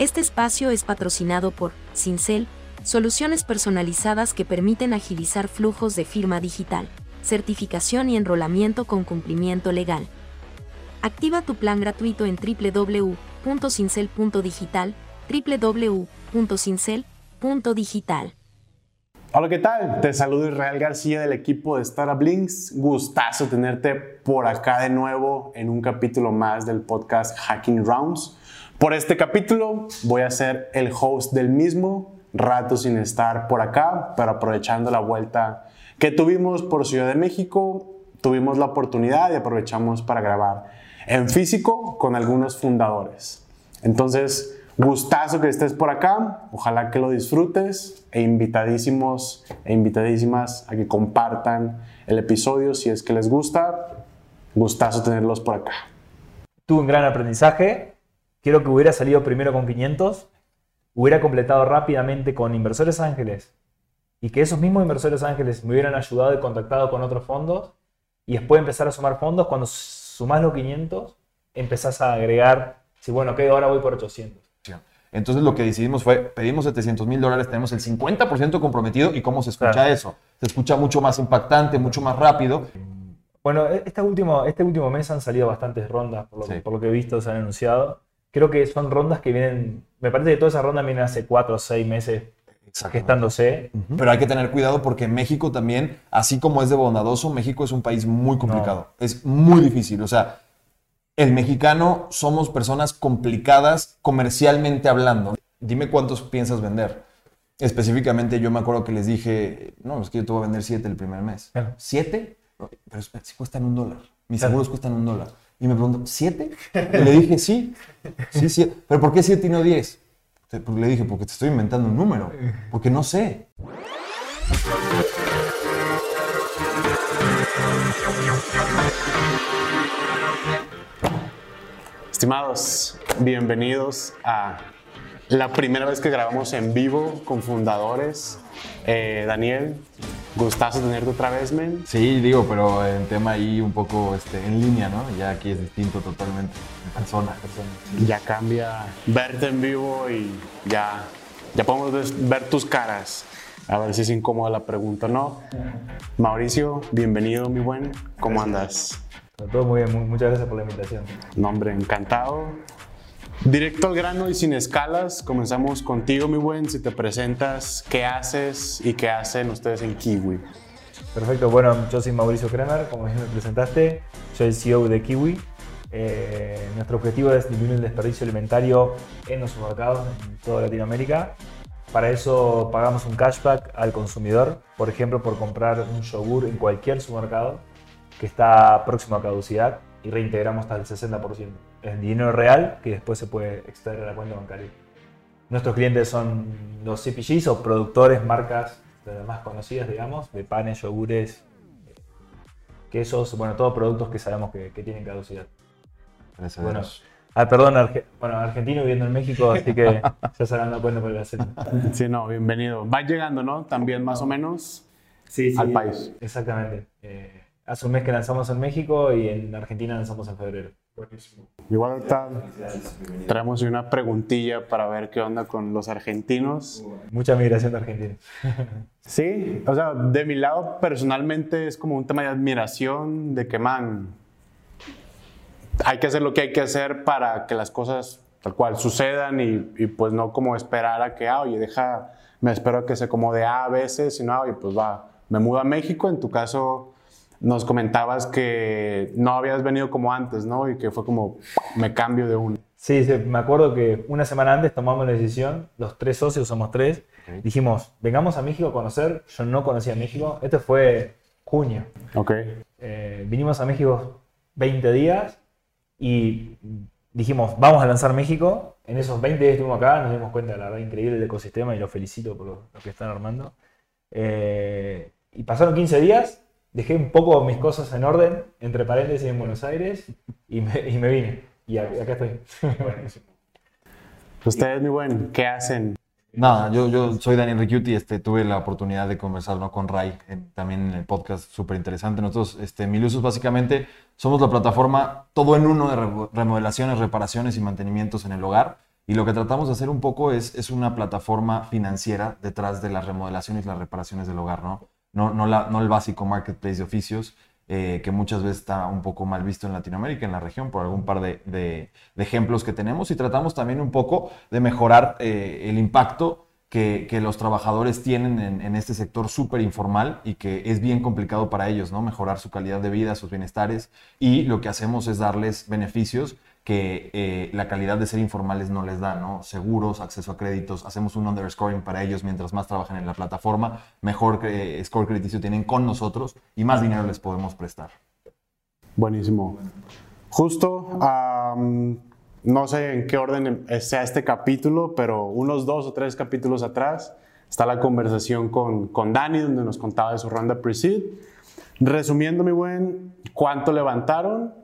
Este espacio es patrocinado por Cincel, soluciones personalizadas que permiten agilizar flujos de firma digital, certificación y enrolamiento con cumplimiento legal. Activa tu plan gratuito en www.cincel.digital, www.cincel.digital. Hola, ¿qué tal? Te saludo Israel García del equipo de Startup Links. Gustazo tenerte por acá de nuevo en un capítulo más del podcast Hacking Rounds. Por este capítulo voy a ser el host del mismo, rato sin estar por acá, pero aprovechando la vuelta que tuvimos por Ciudad de México, tuvimos la oportunidad y aprovechamos para grabar en físico con algunos fundadores. Entonces, gustazo que estés por acá, ojalá que lo disfrutes e invitadísimos e invitadísimas a que compartan el episodio si es que les gusta. Gustazo tenerlos por acá. Tuve un gran aprendizaje. Quiero que hubiera salido primero con 500, hubiera completado rápidamente con inversores ángeles y que esos mismos inversores ángeles me hubieran ayudado y contactado con otros fondos y después empezar a sumar fondos. Cuando sumás los 500, empezás a agregar, si bueno, ok, ahora voy por 800. Entonces lo que decidimos fue, pedimos 700 mil dólares, tenemos el 50% comprometido y cómo se escucha eso. Se escucha mucho más impactante, mucho más rápido. Bueno, e-, este último, este último mes han salido bastantes rondas, por lo, por lo que he visto, se han anunciado. Creo que son rondas que vienen, me parece que toda esa ronda viene hace 4 o 6 meses gestándose. Pero hay que tener cuidado porque México también, así como es de bondadoso, México es un país muy complicado. Es muy difícil. O sea, el mexicano somos personas complicadas comercialmente hablando. Dime cuántos piensas vender. Específicamente yo me acuerdo que les dije, no, es que yo te voy a vender siete el primer mes. ¿Siete? Pero si cuestan un dólar. Mis seguros cuestan un dólar. Y me preguntó, ¿siete? Y le dije, sí, sí, siete. ¿Pero por qué siete y no diez? Porque le dije, porque te estoy inventando un número. Porque no sé. Estimados, bienvenidos a la primera vez que grabamos en vivo con fundadores. Eh, Daniel, gustazo tenerte otra vez, men. Sí, digo, pero en tema ahí un poco este, en línea, ¿no? Ya aquí es distinto totalmente, en persona. persona. Ya cambia verte en vivo y ya, ya podemos ver tus caras. A ver si es incómoda la pregunta, ¿no? Mauricio, bienvenido, mi buen. ¿Cómo andas? Todo muy bien, muchas gracias por la invitación. Nombre, encantado. Directo al grano y sin escalas, comenzamos contigo, mi buen. Si te presentas, ¿qué haces y qué hacen ustedes en Kiwi? Perfecto, bueno, yo soy Mauricio Kremer, como me presentaste, soy el CEO de Kiwi. Eh, nuestro objetivo es disminuir el desperdicio alimentario en los supermercados en toda Latinoamérica. Para eso pagamos un cashback al consumidor, por ejemplo, por comprar un yogur en cualquier supermercado que está próximo a caducidad y reintegramos hasta el 60%. Es dinero real que después se puede extraer a la cuenta bancaria. Nuestros clientes son los CPGs o productores, marcas más conocidas, digamos, de panes, yogures, quesos, bueno, todos productos que sabemos que, tienen caducidad. Gracias bueno, ah, perdón, bueno, argentino viviendo en México, así que ya se habrán dado cuenta por el acento. Sí, no, bienvenido. Va llegando, ¿no? También más o menos sí, sí, al país. Exactamente. Eh, hace un mes que lanzamos en México y en Argentina lanzamos en febrero. Buenísimo. Igual ahorita traemos una preguntilla para ver qué onda con los argentinos. Mucha migración de argentinos. sí, o sea, de mi lado personalmente es como un tema de admiración, de que, man, hay que hacer lo que hay que hacer para que las cosas tal cual sucedan y, y pues no como esperar a que, ah, oye, deja, me espero a que se acomode A veces, sino, ah, oye, pues va, me mudo a México, en tu caso nos comentabas que no habías venido como antes, ¿no? Y que fue como, me cambio de uno. Sí, sí, me acuerdo que una semana antes tomamos la decisión, los tres socios somos tres, dijimos, vengamos a México a conocer, yo no conocía México, este fue junio. Ok. Eh, vinimos a México 20 días y dijimos, vamos a lanzar México. En esos 20 días estuvimos acá, nos dimos cuenta de la verdad increíble del ecosistema y lo felicito por lo, que están armando. Eh, y pasaron 15 días dejé un poco mis cosas en orden, entre paréntesis, en Buenos Aires, y me, y me vine. Y acá estoy. Ustedes, muy buen, ¿qué hacen? Nada, yo, yo soy Daniel Ricuti, este, tuve la oportunidad de conversar ¿no? con Ray, también en el podcast, súper interesante. Nosotros, este, Milusos, básicamente, somos la plataforma todo en uno de remodelaciones, reparaciones y mantenimientos en el hogar. Y lo que tratamos de hacer un poco es, es una plataforma financiera detrás de las remodelaciones y las reparaciones del hogar, ¿no? No, no, no el básico marketplace de oficios, eh, que muchas veces está un poco mal visto en Latinoamérica, en la región, por algún par de, ejemplos que tenemos. Y tratamos también un poco de mejorar eh, el impacto que, que, los trabajadores tienen en, en este sector súper informal y que es bien complicado para ellos, ¿no? Mejorar su calidad de vida, sus bienestares. Y lo que hacemos es darles beneficios que eh, la calidad de ser informales no les da, ¿no? Seguros, acceso a créditos, hacemos un underscoring para ellos mientras más trabajan en la plataforma, mejor eh, score crediticio tienen con nosotros y más dinero les podemos prestar. Buenísimo. Justo, no sé en qué orden sea este capítulo, pero unos dos o tres capítulos atrás está la conversación con, con Dani, donde nos contaba de su ronda pre-seed. Resumiendo, mi buen, ¿cuánto levantaron?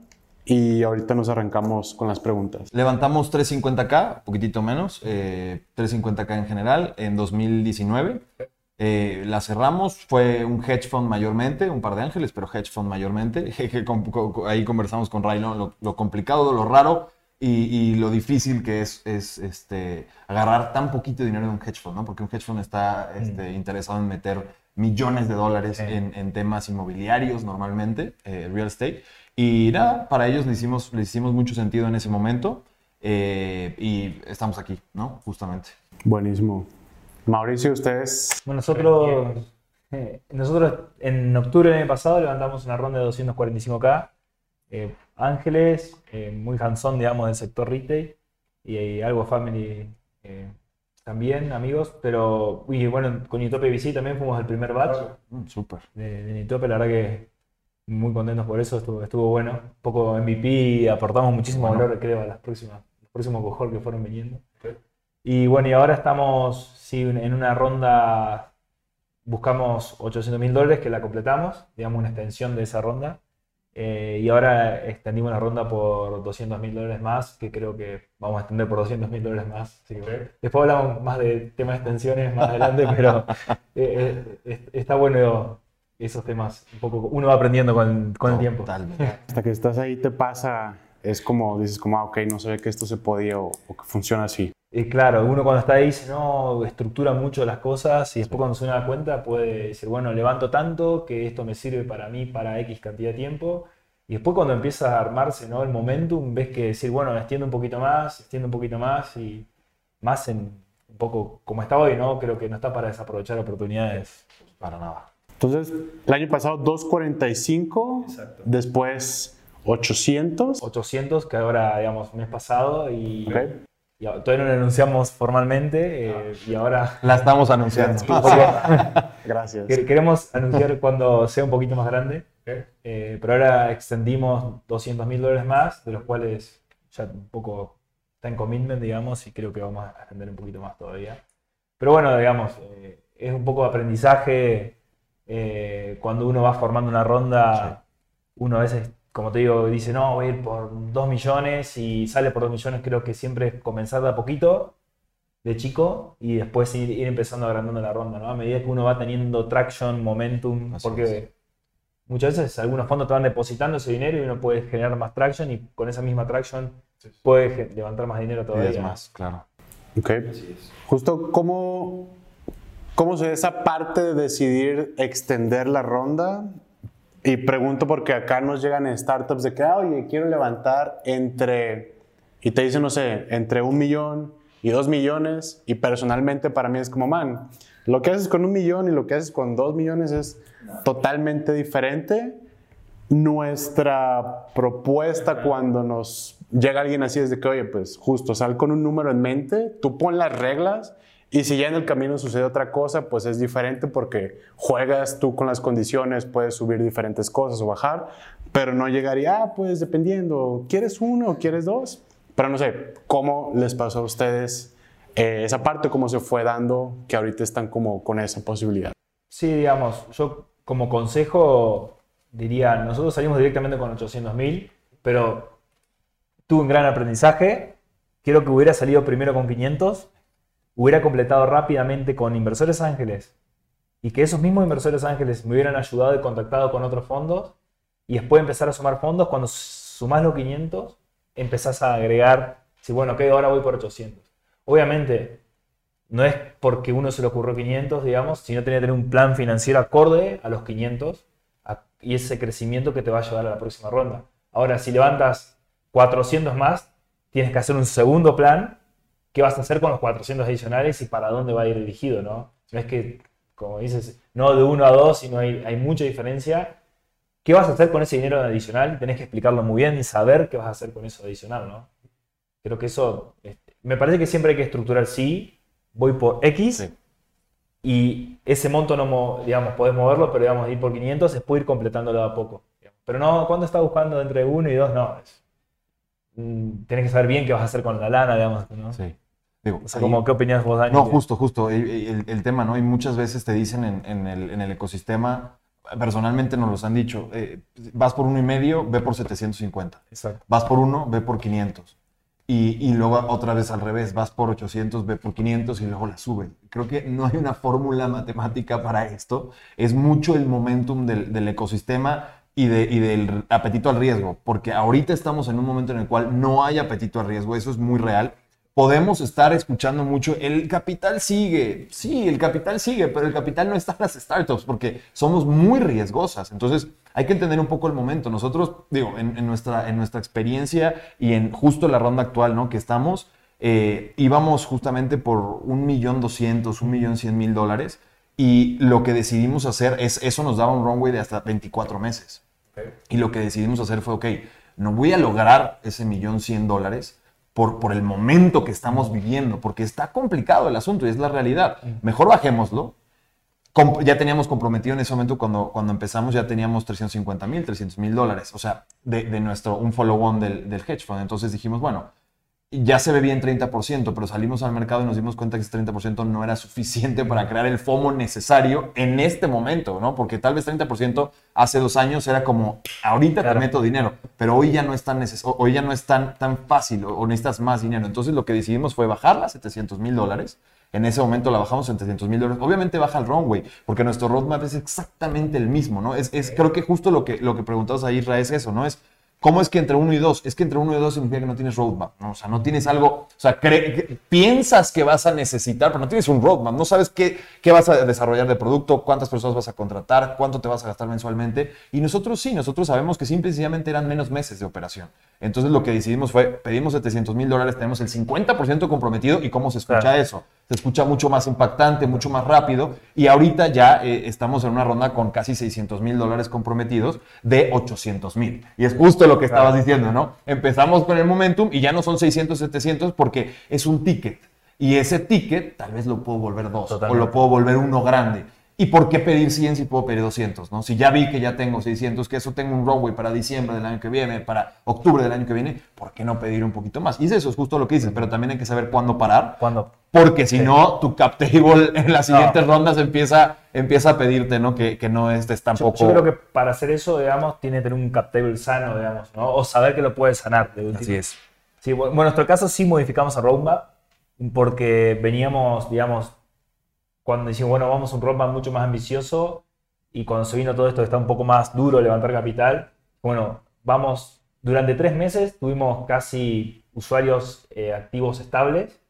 Y ahorita nos arrancamos con las preguntas. Levantamos 350k, poquitito menos, eh, 350k en general, en 2019. Eh, la cerramos, fue un hedge fund mayormente, un par de ángeles, pero hedge fund mayormente. Ahí conversamos con Ray lo, lo, complicado, lo raro y, y, lo difícil que es, es este, agarrar tan poquito dinero de un hedge fund, ¿no? Porque un hedge fund está este, interesado en meter millones de dólares en, en, temas inmobiliarios normalmente, eh, real estate. Y nada, para ellos le hicimos, le hicimos mucho sentido en ese momento eh, y estamos aquí, ¿no? Justamente. Buenísimo. Mauricio, ustedes. Bueno, nosotros, eh, nosotros en octubre del año pasado levantamos una ronda de 245K. Eh, ángeles, eh, muy hands-on, digamos, del sector retail y, y algo family también, amigos. Pero, y bueno, con Nitope VC también fuimos el primer batch. Mm, Súper. De, de Nitope, la verdad que muy contentos por eso, estuvo, estuvo bueno. Un poco MVP, aportamos muchísimo bueno. valor, creo, a las próximas, los próximos cohort que fueron viniendo. Sí. Y bueno, y ahora estamos sí, en una ronda, buscamos 800 mil dólares que la completamos, digamos una extensión de esa ronda. Eh, y ahora extendimos la ronda por 200 mil dólares más, que creo que vamos a extender por 200 mil dólares más. Así que, después hablamos más de temas de extensiones más adelante, pero eh, eh, está bueno esos temas. Un poco, uno va aprendiendo con, con el tiempo. Hasta que estás ahí te pasa, es como, dices como, ah, ok, no sabía que esto se podía o, o que funciona así. Y claro, uno cuando está ahí dice, no, estructura mucho las cosas y después cuando se da cuenta puede decir, bueno, levanto tanto que esto me sirve para mí para X cantidad de tiempo. Y después cuando empieza a armarse ¿no? el momentum, ves que decir, bueno, extiendo un poquito más, extiendo un poquito más y más en un poco como está hoy, ¿no? Creo que no está para desaprovechar oportunidades para nada. Entonces, el año pasado 245, Exacto. después 800. 800, que ahora, digamos, mes pasado y, okay. y todavía no lo anunciamos formalmente eh, y ahora... La estamos anunciando. Gracias. Queremos anunciar cuando sea un poquito más grande, eh, pero ahora extendimos 200 mil dólares más, de los cuales ya un poco está en commitment, digamos, y creo que vamos a extender un poquito más todavía. Pero bueno, digamos, eh, es un poco de aprendizaje eh, cuando uno va formando una ronda, sí. uno a veces, como te digo, dice, no, voy a ir por 2 millones y sale por 2 millones, creo que siempre es comenzar de a poquito, de chico, y después ir, ir empezando agrandando la ronda, ¿no? A medida que uno va teniendo traction, momentum, Así porque es. muchas veces algunos fondos te van depositando ese dinero y uno puede generar más traction y con esa misma traction sí, puede levantar más dinero todavía. Es más, claro. Ok. Justo, ¿cómo ¿Cómo se esa parte de decidir extender la ronda? Y pregunto porque acá nos llegan startups de que, ah, oye, quiero levantar entre, y te dicen, no sé, entre un millón y dos millones, y personalmente para mí es como, man, lo que haces con un millón y lo que haces con dos millones es totalmente diferente. Nuestra propuesta cuando nos llega alguien así es de que, oye, pues justo, sal con un número en mente, tú pon las reglas y si ya en el camino sucede otra cosa, pues es diferente porque juegas tú con las condiciones, puedes subir diferentes cosas o bajar, pero no llegaría, ah, pues dependiendo, ¿quieres uno o quieres dos? Pero no sé, ¿cómo les pasó a ustedes eh, esa parte, cómo se fue dando que ahorita están como con esa posibilidad? Sí, digamos, yo como consejo diría, nosotros salimos directamente con 800 mil, pero tuve un gran aprendizaje, quiero que hubiera salido primero con 500 hubiera completado rápidamente con inversores ángeles y que esos mismos inversores ángeles me hubieran ayudado y contactado con otros fondos y después empezar a sumar fondos, cuando sumás los 500, empezás a agregar, si bueno, ok, ahora voy por 800. Obviamente, no es porque uno se le ocurrió 500, digamos, sino tiene que tener un plan financiero acorde a los 500 y ese crecimiento que te va a llevar a la próxima ronda. Ahora, si levantas 400 más, tienes que hacer un segundo plan. ¿Qué vas a hacer con los 400 adicionales y para dónde va a ir dirigido? No, no es que, como dices, no de uno a dos, sino hay, hay mucha diferencia. ¿Qué vas a hacer con ese dinero adicional? Tenés que explicarlo muy bien y saber qué vas a hacer con eso adicional, ¿no? Creo que eso, este, me parece que siempre hay que estructurar, sí, voy por X y ese monto no, digamos, podés moverlo, pero digamos, ir por 500 es puede ir completándolo a poco. Pero no, cuando estás buscando entre uno y dos, no. Es, mm, tienes que saber bien qué vas a hacer con la lana, digamos. ¿no? Sí. O sea, como, ¿qué opinas vos, Dani? No, justo, justo. El, tema, ¿no? Y muchas veces te dicen en, el, en el, ecosistema, personalmente nos los han dicho, eh, vas por uno y medio, ve por 750. Exacto. Vas por uno, ve por 500. Y, y, luego otra vez al revés, vas por 800, ve por 500 y luego la sube. Creo que no hay una fórmula matemática para esto. Es mucho el momentum del, del ecosistema y, de, y, del apetito al riesgo, porque ahorita estamos en un momento en el cual no hay apetito al riesgo, eso es muy real. Podemos estar escuchando mucho, el capital sigue, sí, el capital sigue, pero el capital no está en las startups porque somos muy riesgosas. Entonces, hay que entender un poco el momento. Nosotros, digo, en, nuestra, en nuestra experiencia y en justo la ronda actual, ¿no? Que estamos, eh, íbamos justamente por un millón doscientos, un millón cien mil dólares y lo que decidimos hacer es, eso nos daba un runway de hasta 24 meses. Y lo que decidimos hacer fue, ok, no voy a lograr ese millón cien dólares por, por el momento que estamos viviendo, porque está complicado el asunto y es la realidad. Mejor bajémoslo, ya teníamos comprometido en ese momento cuando, cuando empezamos, ya teníamos 350 mil, 300 mil dólares, o sea, de, de, nuestro, un follow-on del, del, hedge fund. Entonces dijimos, bueno, ya se ve bien 30%, pero salimos al mercado y nos dimos cuenta que ese 30% no era suficiente para crear el FOMO necesario en este momento, ¿no? Porque tal vez 30% hace dos años era como, ahorita te meto dinero, pero hoy ya no es tan, hoy ya no es tan, tan fácil o, o necesitas más dinero. Entonces lo que decidimos fue bajarla a 700 mil dólares en ese momento la bajamos en 300 mil dólares. Obviamente baja el runway, porque nuestro roadmap es exactamente el mismo, ¿no? Es, es creo que justo lo que, lo que preguntabas a Isra es eso, ¿no? Es ¿Cómo es que entre uno y dos? Es que entre uno y dos significa que no tienes roadmap, ¿no? O sea, no tienes algo, o sea, piensas que vas a necesitar, pero no tienes un roadmap, no sabes qué, qué vas a desarrollar de producto, cuántas personas vas a contratar, cuánto te vas a gastar mensualmente. Y nosotros sí, nosotros sabemos que simple y sencillamente eran menos meses de operación. Entonces lo que decidimos fue, pedimos 700 mil dólares, tenemos el 50% comprometido y ¿cómo se escucha eso? Se escucha mucho más impactante, mucho más rápido y ahorita ya eh, estamos en una ronda con casi 600 mil dólares comprometidos de 800 mil. Y es justo lo que estabas diciendo, ¿no? Empezamos con el momentum y ya no son 600, 700 porque es un ticket. Y ese ticket tal vez lo puedo volver dos o lo puedo volver uno grande. ¿Y por qué pedir 100 si puedo pedir 200? ¿no? Si ya vi que ya tengo 600, que eso tengo un runway para diciembre del año que viene, para octubre del año que viene, ¿por qué no pedir un poquito más? Y eso es justo lo que dices, pero también hay que saber cuándo parar. ¿Cuándo? Porque si no, tu cap table en las siguientes rondas empieza, empieza a pedirte ¿no? Que, que no estés tampoco... Yo, yo, creo que para hacer eso, digamos, tiene que tener un cap table sano, digamos, ¿no? O saber que lo puedes sanar. De Así es. Sí, bueno, en nuestro caso sí modificamos a roadmap porque veníamos, digamos, cuando decimos, bueno, vamos a un roadmap mucho más ambicioso y cuando se vino todo esto está un poco más duro levantar capital, bueno, vamos, durante tres meses tuvimos casi usuarios eh, activos estables,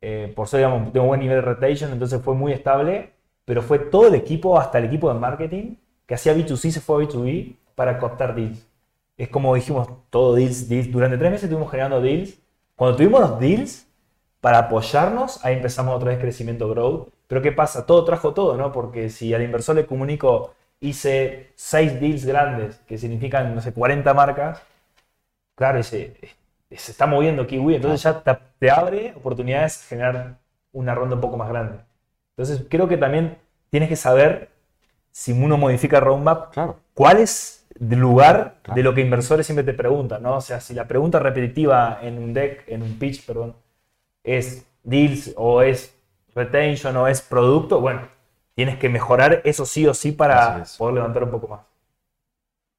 eh, por eso digamos, tengo buen nivel de retention, entonces fue muy estable, pero fue todo el equipo, hasta el equipo de marketing, que hacía B2C, se fue a B2B para captar deals. Es como dijimos, todo deals, deals. Durante tres meses estuvimos generando deals. Cuando tuvimos los deals, para apoyarnos, ahí empezamos otra vez crecimiento growth pero ¿qué pasa? Todo trajo todo, ¿no? Porque si al inversor le comunico, hice seis deals grandes, que significan, no sé, 40 marcas, claro, se, se está moviendo Kiwi, entonces ya te, abre oportunidades de generar una ronda un poco más grande. Entonces creo que también tienes que saber, si uno modifica roadmap, claro. cuál es el lugar de lo que inversores siempre te preguntan, ¿no? O sea, si la pregunta repetitiva en un deck, en un pitch, perdón, es deals o es retention o es producto, bueno, tienes que mejorar eso sí o sí para poder levantar un poco más.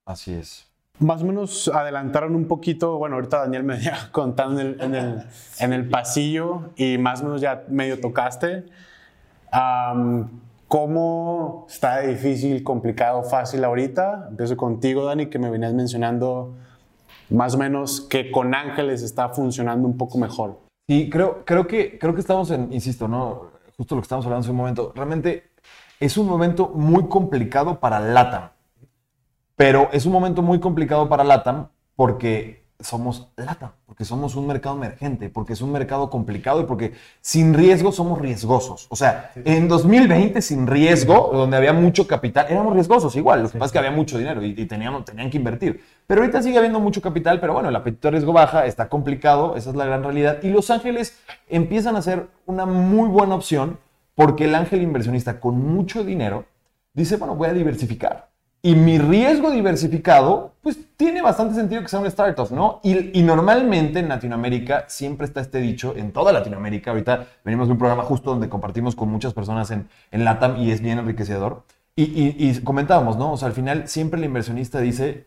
Así es. Más o menos adelantaron un poquito, bueno, ahorita Daniel me venía contando en el, en el, en el pasillo y más o menos ya medio tocaste. ¿Cómo está difícil, complicado, fácil ahorita? Empiezo contigo, Dani, que me venías mencionando más o menos que con Ángeles está funcionando un poco mejor. Sí, creo, creo, que, creo que estamos en, insisto, ¿no? Justo lo que estamos hablando hace un momento. Realmente es un momento muy complicado para LATAM. Pero es un momento muy complicado para LATAM porque somos LATAM, porque somos un mercado emergente, porque es un mercado complicado y porque sin riesgo somos riesgosos. O sea, en 2020 sin riesgo, donde había mucho capital, éramos riesgosos igual. Lo que pasa es que había mucho dinero y, teníamos, tenían que invertir. Pero ahorita sigue habiendo mucho capital, pero bueno, el apetito de riesgo baja, está complicado, esa es la gran realidad. Y Los Ángeles empiezan a ser una muy buena opción porque el ángel inversionista con mucho dinero dice, bueno, voy a diversificar. Y mi riesgo diversificado, pues tiene bastante sentido que sea un startup, ¿no? Y, normalmente en Latinoamérica siempre está este dicho, en toda Latinoamérica, ahorita venimos de un programa justo donde compartimos con muchas personas en, en LATAM y es bien enriquecedor. Y, y, comentábamos, ¿no? O sea, al final siempre el inversionista dice,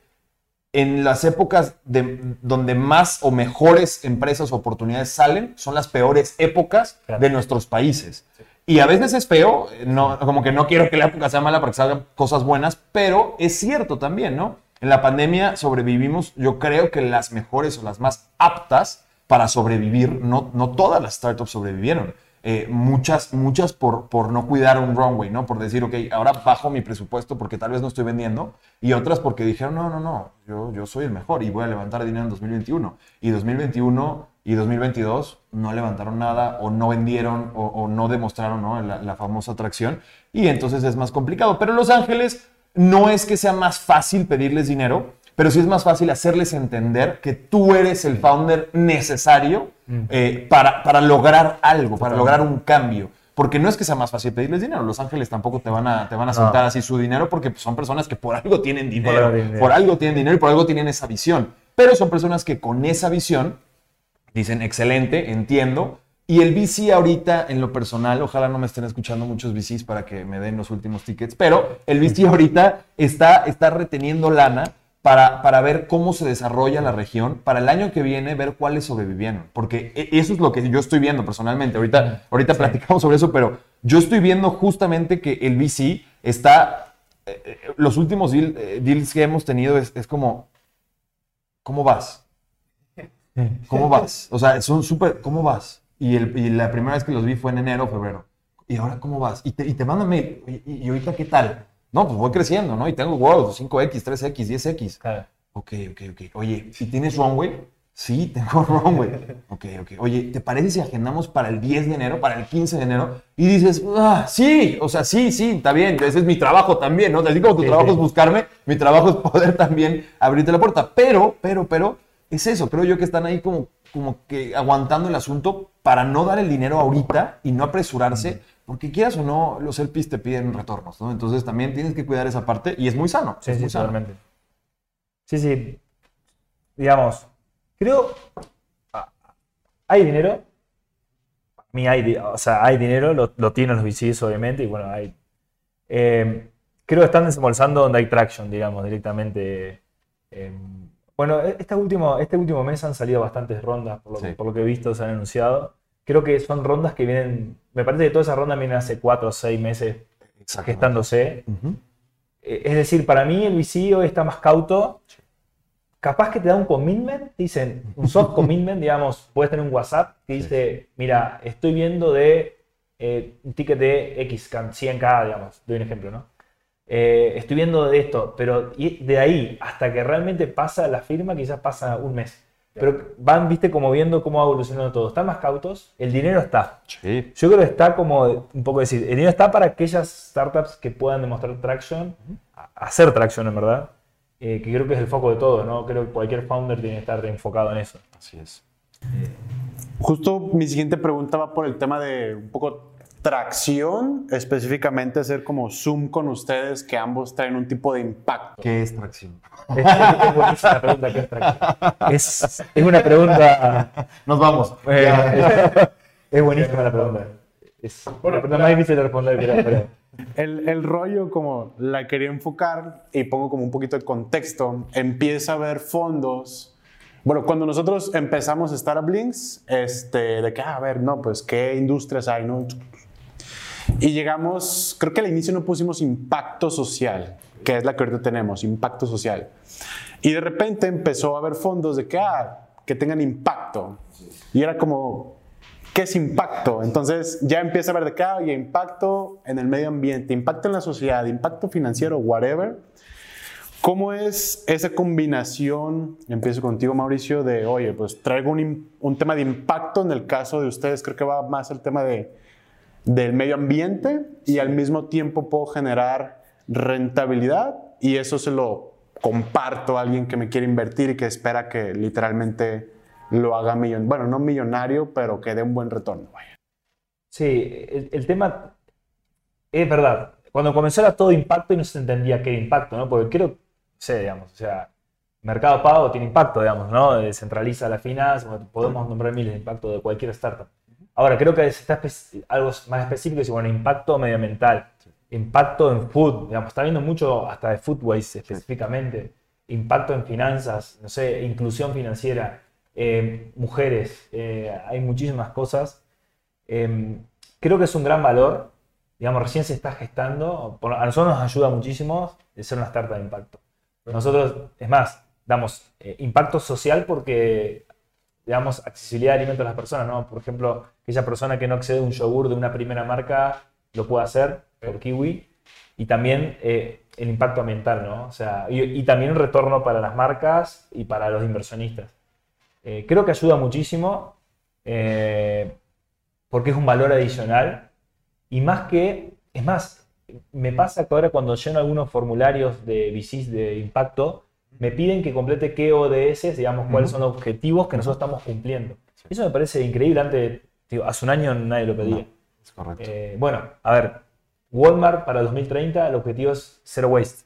en las épocas de, donde más o mejores empresas o oportunidades salen, son las peores épocas de nuestros países. Y a veces es feo, no, como que no quiero que la época sea mala para que salgan cosas buenas, pero es cierto también, ¿no? En la pandemia sobrevivimos, yo creo que las mejores o las más aptas para sobrevivir, no, no todas las startups sobrevivieron. Eh, muchas, muchas por, por no cuidar un runway, ¿no? Por decir, ok, ahora bajo mi presupuesto porque tal vez no estoy vendiendo, y otras porque dijeron, no, no, no, yo, yo soy el mejor y voy a levantar dinero en 2021. Y 2021 y 2022 no levantaron nada o no vendieron o, no demostraron ¿no? La, famosa atracción y entonces es más complicado. Pero Los Ángeles no es que sea más fácil pedirles dinero, pero sí es más fácil hacerles entender que tú eres el founder necesario mm. eh, para, para lograr algo, para lograr un cambio. Porque no es que sea más fácil pedirles dinero. Los Ángeles tampoco te van a, te van a soltar así su dinero porque son personas que por algo tienen dinero, por algo tienen dinero y por algo tienen esa visión. Pero son personas que con esa visión Dicen, excelente, entiendo. Y el VC ahorita, en lo personal, ojalá no me estén escuchando muchos VCs para que me den los últimos tickets, pero el VC ahorita está, está reteniendo lana para, para ver cómo se desarrolla la región, para el año que viene ver cuáles sobrevivieron. Porque e, eso es lo que yo estoy viendo personalmente. Ahorita, ahorita platicamos sobre eso, pero yo estoy viendo justamente que el VC está... Eh, eh, los últimos eh, deals que hemos tenido es, es como, ¿cómo vas? ¿Cómo vas? O sea, son súper, ¿cómo vas? Y, el, la primera vez que los vi fue en enero febrero. ¿Y ahora cómo vas? Y te, y te mandan mail. ¿Y, ahorita qué tal? No, pues voy creciendo, ¿no? Y tengo World, 5X, 3X, 10X. Claro. Ok, ok, ok. Oye, si tienes runway, sí, tengo runway. Ok, ok. Oye, ¿te parece si agendamos para el 10 de enero, para el 15 de enero? Y dices, ah, sí, o sea, sí, sí, está bien. Ese es mi trabajo también, ¿no? Así como tu trabajo es buscarme, mi trabajo es poder también abrirte la puerta. Pero, pero, pero es eso, creo yo que están ahí como, como que aguantando el asunto para no dar el dinero ahorita y no apresurarse, porque quieras o no, los LPs te piden retornos, ¿no? Entonces también tienes que cuidar esa parte y es muy sano. Sí, sí, totalmente. Sí, sí. Digamos, creo, hay dinero. A mí hay, o sea, hay dinero, lo, tienen los VCs obviamente, y bueno, hay... Eh, creo que están desembolsando donde hay traction, digamos, directamente. Eh, bueno, e-, este último, este último mes han salido bastantes rondas, por lo, que he visto, se han anunciado. Creo que son rondas que vienen, me parece que todas esas rondas vienen hace cuatro o seis meses gestándose. E-, es decir, para mí el VC hoy está más cauto. Capaz que te da un commitment, dicen, un soft commitment, digamos, puedes tener un WhatsApp que dice, mira, estoy viendo de eh, un ticket de X, 100k, digamos, doy un ejemplo, ¿no? Eh, estoy viendo de esto, pero de ahí hasta que realmente pasa la firma, quizás pasa un mes. Pero van, viste, como viendo cómo va evolucionando todo. Están más cautos, el dinero está. Yo creo que está como, un poco decir, el dinero está para aquellas startups que puedan demostrar traction, hacer traction en verdad, eh, que creo que es el foco de todo, ¿no? Creo que cualquier founder tiene que estar enfocado en eso. Así es. Justo mi siguiente pregunta va por el tema de un poco tracción, específicamente hacer como Zoom con ustedes, que ambos traen un tipo de impacto. ¿Qué es tracción? Es, buenísima pregunta, ¿qué es tracción? Es, una pregunta... Nos vamos. Eh, es, buenísima la pregunta. Es bueno, más difícil de responder, El, el, rollo, como la quería enfocar, y pongo como un poquito de contexto, empieza a haber fondos bueno, cuando nosotros empezamos Startup Links, este, de que, ah, a ver, no, pues, ¿qué industrias hay? No? Y llegamos, creo que al inicio no pusimos impacto social, que es la que ahorita tenemos, impacto social. Y de repente empezó a haber fondos de que, ah, que tengan impacto. Y era como, ¿qué es impacto? Entonces ya empieza a ver de qué hay impacto en el medio ambiente, impacto en la sociedad, impacto financiero, whatever. ¿Cómo es esa combinación? Empiezo contigo, Mauricio, de, oye, pues traigo un, un tema de impacto en el caso de ustedes, creo que va más el tema de, del medio ambiente y al mismo tiempo puedo generar rentabilidad y eso se lo comparto a alguien que me quiere invertir y que espera que literalmente lo haga millonario, bueno, no millonario, pero que dé un buen retorno. Sí, el, tema es verdad. Cuando comenzó era todo impacto y no se entendía qué era impacto, ¿no? Porque creo, sé, digamos, o sea, Mercado Pago tiene impacto, digamos, ¿no? Descentraliza la finanzas, podemos nombrar miles de impactos de cualquier startup. Ahora, creo que está algo más específico, es bueno, impacto medioambiental impacto en food, digamos, está viendo mucho hasta de food waste específicamente, impacto en finanzas, no sé, inclusión financiera, eh, mujeres, eh, hay muchísimas cosas. Em, creo que es un gran valor, digamos, recién se está gestando, a nosotros nos ayuda muchísimo de ser una startup de impacto. Nosotros, es más, damos eh, impacto social porque digamos, accesibilidad de alimentos a las personas, ¿no? Por ejemplo, aquella persona que no accede a un yogur de una primera marca lo puede hacer por Kiwi. Y también eh, el impacto ambiental, ¿no? O sea, y, también un retorno para las marcas y para los inversionistas. Eh, creo que ayuda muchísimo eh, porque es un valor adicional y más que, es más, me pasa que ahora cuando lleno algunos formularios de VCs de impacto, me piden que complete qué ODS, digamos, cuáles son los objetivos que nosotros estamos cumpliendo. Eso me parece increíble. Antes, hace un año nadie lo pedía. es correcto. bueno, a ver, Walmart para 2030 el objetivo es zero waste.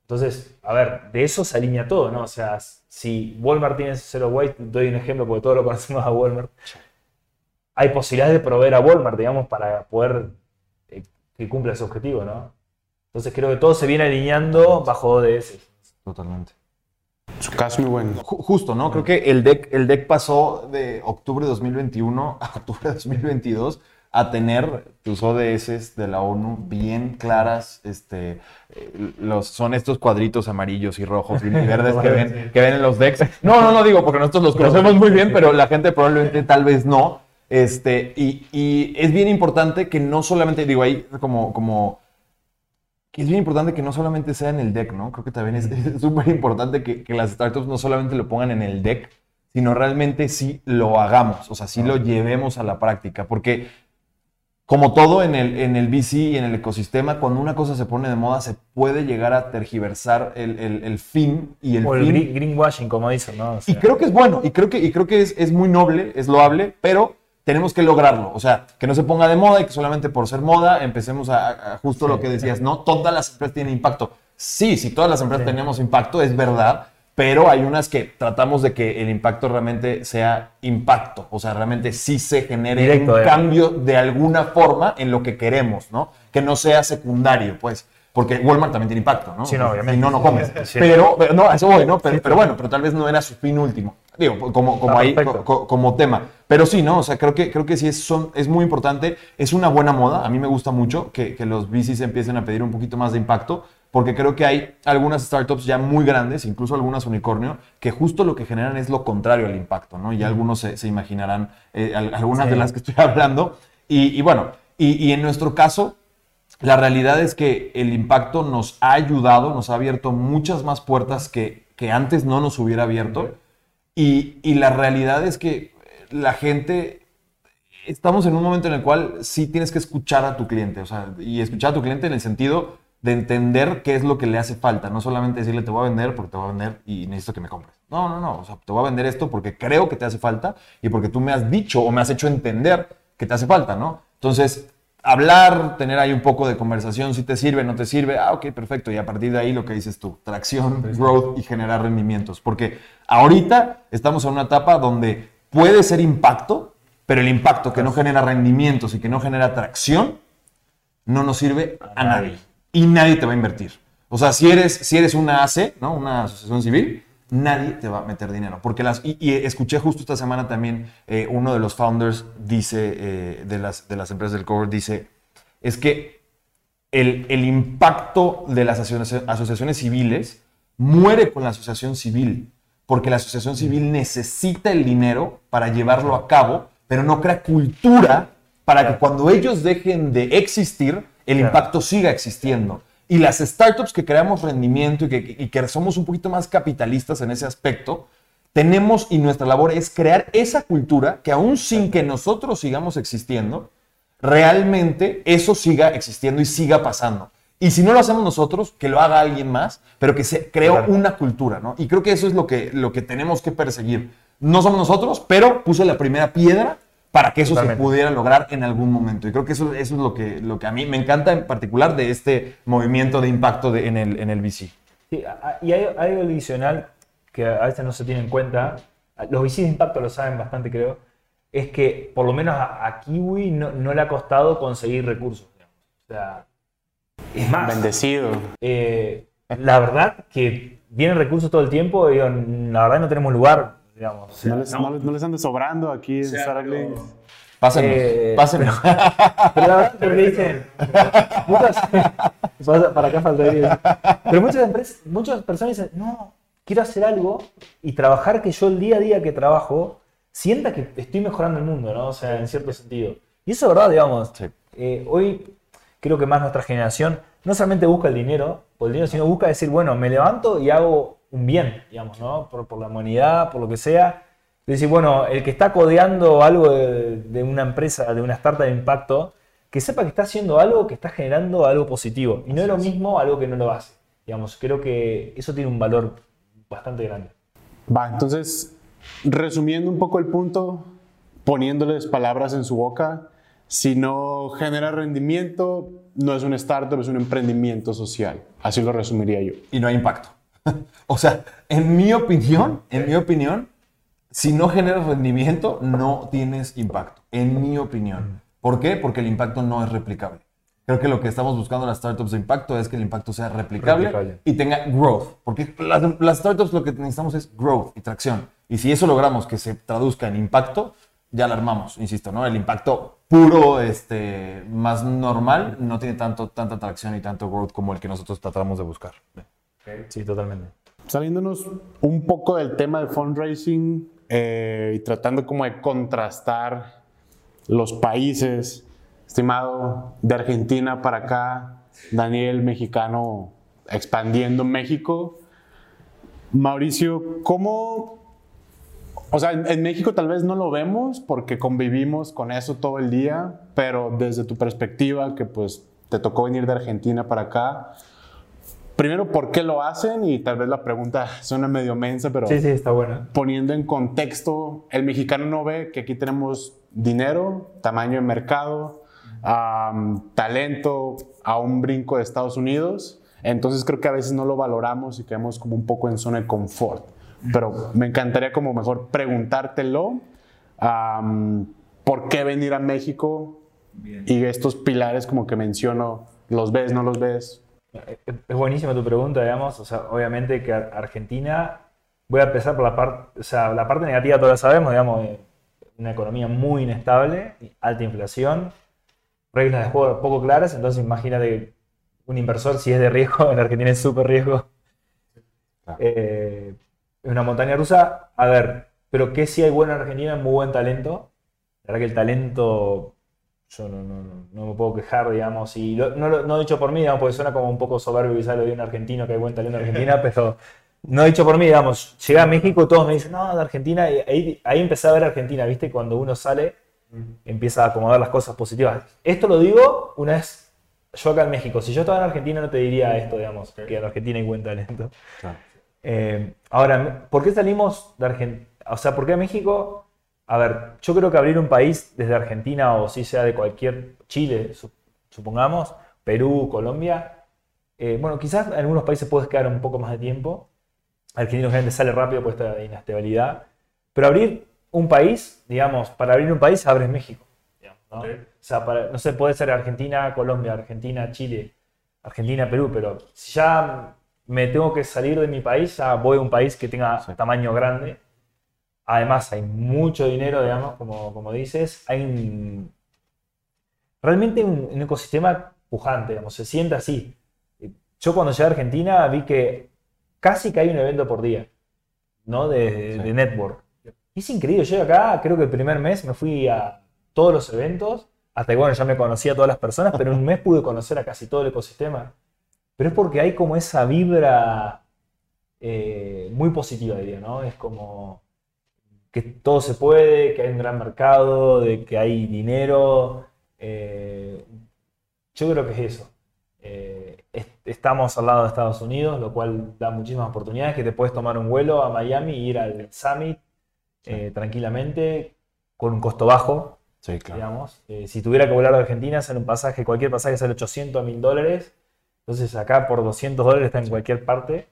Entonces, a ver, de eso se alinea todo, ¿no? O sea, si Walmart tiene zero waste, doy un ejemplo porque todos lo conocemos a Walmart, hay posibilidades de proveer a Walmart, digamos, para poder eh, que cumpla ese objetivo, ¿no? Entonces creo que todo se viene alineando bajo ODS. Totalmente. Su caso muy bueno. Justo, ¿no? Creo que el deck, el deck pasó de octubre de 2021 a octubre de 2022 a tener tus ODS de la ONU bien claras. Este, eh, los, son estos cuadritos amarillos y rojos y verdes que ven, que ven en los decks. No, no, no digo porque nosotros los conocemos muy bien, pero la gente probablemente tal vez no. Este, y, y es bien importante que no solamente, digo ahí como, como que es bien importante que no solamente sea en el deck, ¿no? Creo que también es súper importante que, que, las startups no solamente lo pongan en el deck, sino realmente sí lo hagamos, o sea, sí lo llevemos a la práctica, porque como todo en el, en el VC y en el ecosistema, cuando una cosa se pone de moda, se puede llegar a tergiversar el, el, fin y el o el greenwashing, como dicen, ¿no? Y creo que es bueno, y creo que, y creo que es, es, muy noble, es loable, pero tenemos que lograrlo. O sea, que no se ponga de moda y que solamente por ser moda empecemos a, justo lo que decías, ¿no? Todas las empresas tienen impacto. Sí, si todas las empresas tenemos impacto, es verdad, pero hay unas que tratamos de que el impacto realmente sea impacto, o sea, realmente sí se genere un eh. cambio de alguna forma en lo que queremos, ¿no? Que no sea secundario, pues. Porque Walmart también tiene impacto, ¿no? Sí, no, obviamente. Y no, no comes. Pero, no, eso voy, ¿no? Pero, bueno, pero tal vez no era su fin último. Digo, como, como ahí, como tema. Pero sí, ¿no? O sea, creo que, creo que sí es, son, es muy importante. Es una buena moda. A mí me gusta mucho que, que los VCs empiecen a pedir un poquito más de impacto porque creo que hay algunas startups ya muy grandes, incluso algunas unicornio, que justo lo que generan es lo contrario al impacto, ¿no? Y algunos se, imaginarán eh, algunas de las que estoy hablando. Y, bueno, y, en nuestro caso, la realidad es que el impacto nos ha ayudado, nos ha abierto muchas más puertas que, que antes no nos hubiera abierto. Y, y la realidad es que la gente estamos en un momento en el cual sí tienes que escuchar a tu cliente, o sea, y escuchar a tu cliente en el sentido de entender qué es lo que le hace falta. No solamente decirle te voy a vender porque te voy a vender y necesito que me compres. No, no, no. O sea, te voy a vender esto porque creo que te hace falta y porque tú me has dicho o me has hecho entender que te hace falta, ¿no? Entonces, hablar, tener ahí un poco de conversación, si te sirve, no te sirve, ah, ok, perfecto. Y a partir de ahí lo que dices tú, tracción, growth y generar rendimientos. Porque ahorita estamos en una etapa donde puede ser impacto, pero el impacto que no genera rendimientos y que no genera tracción no nos sirve a nadie y nadie te va a invertir. O sea, si eres, si eres una AC, ¿no? una asociación civil, nadie te va a meter dinero. Porque las, y, escuché justo esta semana también, eh, uno de los founders dice, eh, de, las, de las empresas del cover, dice, es que el, el impacto de las asociaciones civiles muere con la asociación civil, porque la asociación civil necesita el dinero para llevarlo a cabo pero no crea cultura para que cuando ellos dejen de existir, el impacto siga existiendo. Y las startups que creamos rendimiento y que, y que somos un poquito más capitalistas en ese aspecto, tenemos y nuestra labor es crear esa cultura que aún sin que nosotros sigamos existiendo, realmente eso siga existiendo y siga pasando. Y si no lo hacemos nosotros, que lo haga alguien más, pero que se creó Claro. una cultura, ¿no? Y creo que eso es lo que, lo que tenemos que perseguir. No somos nosotros, pero puse la primera piedra para que eso Totalmente. se pudiera lograr en algún momento. Y creo que eso, eso es lo que, lo que a mí me encanta en particular de este movimiento de impacto de- en, el, en el VC. Sí, y hay, hay algo adicional que a veces no se tiene en cuenta. Los VCs de impacto lo saben bastante, creo. Es que por lo menos a, a Kiwi no, no le ha costado conseguir recursos. O sea, es más, Bendecido. eh, la verdad que vienen recursos todo el tiempo y la verdad no tenemos lugar, digamos. O sea, No les, no. no les- no les ande sobrando aquí en Links. Pásenos, Eh, pásenos. Pero la verdad, pero dicen. Muchas, para para acá faltaría. Pero muchas, empresas, muchas personas dicen: No, quiero hacer algo y trabajar que yo el día a día que trabajo sienta que estoy mejorando el mundo, ¿no? O sea, en cierto sentido. Y eso es verdad, digamos. Sí. Eh, hoy creo que más nuestra generación no solamente busca el dinero, por el dinero, sino busca decir: Bueno, me levanto y hago un bien, digamos, ¿no? Por, por la humanidad, por lo que sea. Es decir, bueno, el que está codeando algo de, de una empresa, de una startup de impacto, que sepa que está haciendo algo que está generando algo positivo. Y no es lo mismo algo que no lo hace. Digamos, creo que eso tiene un valor bastante grande. Va, entonces, resumiendo un poco el punto, poniéndoles palabras en su boca, si no genera rendimiento, no es un startup, es un emprendimiento social. Así lo resumiría yo. y no hay impacto. o sea, en mi opinión, en mi opinión, si no generas rendimiento, no tienes impacto. En mi opinión. ¿Por qué? Porque el impacto no es replicable. Creo que lo que estamos buscando en las startups de impacto es que el impacto sea replicable, Replicable. y tenga growth. Porque las, las startups lo que necesitamos es growth y tracción. Y si eso logramos que se traduzca en impacto, ya la armamos, insisto, ¿no? El impacto puro, este, más normal, no tiene tanto, tanta tracción y tanto growth como el que nosotros tratamos de buscar. Sí, totalmente. Saliéndonos un poco del tema de fundraising eh, y tratando como de contrastar los países, estimado, de Argentina para acá, Daniel, mexicano, expandiendo México. Mauricio, ¿cómo... O sea, en México tal vez no lo vemos porque convivimos con eso todo el día, pero desde tu perspectiva, que pues te tocó venir de Argentina para acá, primero, ¿por qué lo hacen? Y tal vez la pregunta suena medio mensa, pero Sí, sí, está bueno. poniendo en contexto, el mexicano no ve que aquí tenemos dinero, tamaño de mercado, am, talento a un brinco de Estados Unidos. Entonces creo que a veces no lo valoramos y quedamos como un poco en zona de confort. Pero me encantaría como mejor preguntártelo. am, ¿Por qué venir a México? Y estos pilares como que menciono, ¿los ves, no los ves? Es buenísima tu pregunta, digamos. O sea, obviamente que Ar- Argentina, voy a empezar por la parte, o sea, la parte negativa todos la sabemos, digamos, una economía muy inestable, alta inflación, reglas de juego poco claras, entonces imagínate un inversor si es de riesgo, en Argentina es súper riesgo. Claro. Eh, es una montaña rusa. A ver, pero que sí hay bueno en Argentina, muy buen talento. La verdad que el talento yo no, no, no, me puedo quejar, digamos, y lo- no lo no dicho por mí, digamos, porque suena como un poco soberbio quizás lo de un argentino que hay buen talento en Argentina, pero no dicho por mí, digamos, llegué a México y todos me dicen, no, de Argentina, y ahí, ahí empecé a ver Argentina, ¿viste? Cuando uno sale, empieza a acomodar las cosas positivas. Esto lo digo una vez yo acá en México, si yo estaba en Argentina no te diría esto, digamos, que en Argentina hay buen talento. Eh, ahora, ¿por qué salimos de Argentina? O sea, ¿por qué a México? A ver, yo creo que abrir un país desde Argentina o si sea de cualquier, Chile, su- supongamos, Perú, Colombia, eh, bueno, quizás en algunos países puedes quedar un poco más de tiempo. Argentina obviamente sale rápido por esta inestabilidad. Pero abrir un país, digamos, para abrir un país abres México. ¿no? O sea, para- no sé, puede ser Argentina, Colombia, Argentina, Chile, Argentina, Perú, pero si ya me tengo que salir de mi país, ya voy a un país que tenga Sí. tamaño grande. Además, hay mucho dinero, digamos, como, como dices. Hay un, realmente un, un ecosistema pujante, digamos, se siente así. Yo cuando llegué a Argentina vi que casi que hay un evento por día, ¿no? De, Sí. de network. es increíble. Yo acá, creo que el primer mes me fui a todos los eventos. Hasta que, bueno, ya me conocía a todas las personas, pero en un mes pude conocer a casi todo el ecosistema. Pero es porque hay como esa vibra eh, muy positiva, diría, ¿no? Es como que todo se puede, que hay un gran mercado, de que hay dinero. Eh, yo creo que es eso. Eh, estamos al lado de Estados Unidos, lo cual da muchísimas oportunidades, que te puedes tomar un vuelo a Miami e ir al Summit tranquilamente, con un costo bajo. Sí, claro. Digamos. si tuviera que volar de Argentina, hacer un pasaje, cualquier pasaje sale 800 a 1000 dólares. Entonces acá por 200 dólares está en cualquier parte.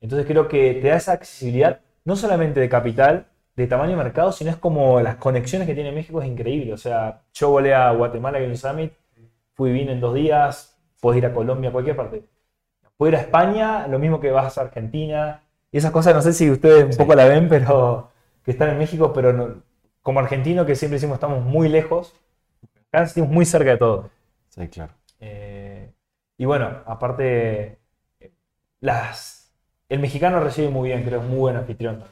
Entonces creo que te da esa accesibilidad, no solamente de capital, de tamaño de mercado, sino es como las conexiones que tiene México es increíble. O sea, yo volé a Guatemala un summit, fui bien en dos días, puedes ir a Colombia, a cualquier parte. Puedes ir a España, lo mismo que vas a Argentina. Y esas cosas, no sé si ustedes un poco la ven, pero que están en México, pero como argentino que siempre decimos estamos muy lejos, acá estamos muy cerca de todo. Sí, claro. Eh, y bueno, aparte, las, el mexicano recibe muy bien, creo, es muy buen anfitrión.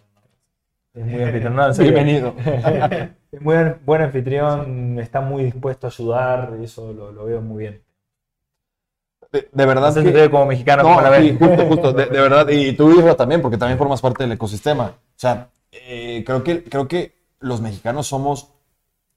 Es muy anfitrión. Bienvenido. es muy buen anfitrión, está muy dispuesto a ayudar, eso lo, veo muy bien. De, verdad. No que... como mexicano, como la sí, justo, justo, de, verdad. Y tú, Isra, también, porque también formas parte del ecosistema. O sea, eh, creo, que, creo que los mexicanos somos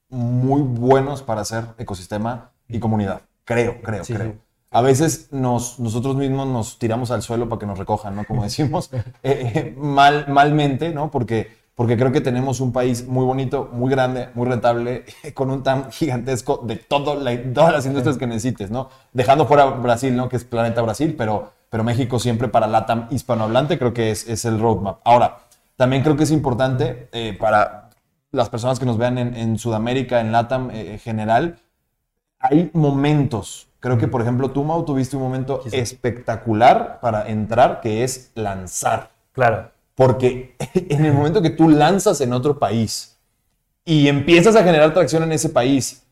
muy buenos para hacer ecosistema y comunidad. Creo, creo, creo a veces nos, nosotros mismos nos tiramos al suelo para que nos recojan, ¿no? Como decimos, eh, eh, mal, malmente, ¿no? Porque, porque creo que tenemos un país muy bonito, muy grande, muy rentable, con un tan gigantesco de todo todas las industrias que necesites, ¿no? Dejando fuera Brasil, ¿no? Que es planeta Brasil, pero, pero México siempre para LATAM hispanohablante creo que es, es el roadmap. Ahora, también creo que es importante eh, para las personas que nos vean en, en Sudamérica, en LATAM en general, hay momentos Creo que, por ejemplo, tú, Mau, tuviste un momento espectacular para entrar, que es lanzar. Claro. Porque en el momento que tú lanzas en otro país y empiezas a generar tracción en ese país,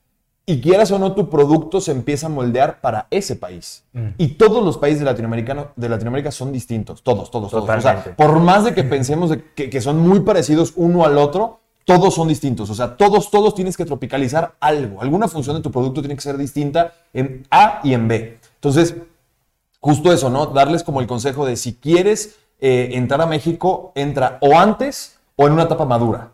y quieras o no, tu producto se empieza a moldear para ese país. Mm. Y todos los países de Latinoamérica, de Latinoamérica son distintos. Todos, todos, todos. O sea, por más de que pensemos que, que son muy parecidos uno al otro, todos son distintos. O sea, todos, todos tienes que tropicalizar algo. Alguna función de tu producto tiene que ser distinta en A y en B. Entonces, justo eso, ¿no? Darles como el consejo de si quieres eh, entrar a México, entra o antes o en una etapa madura.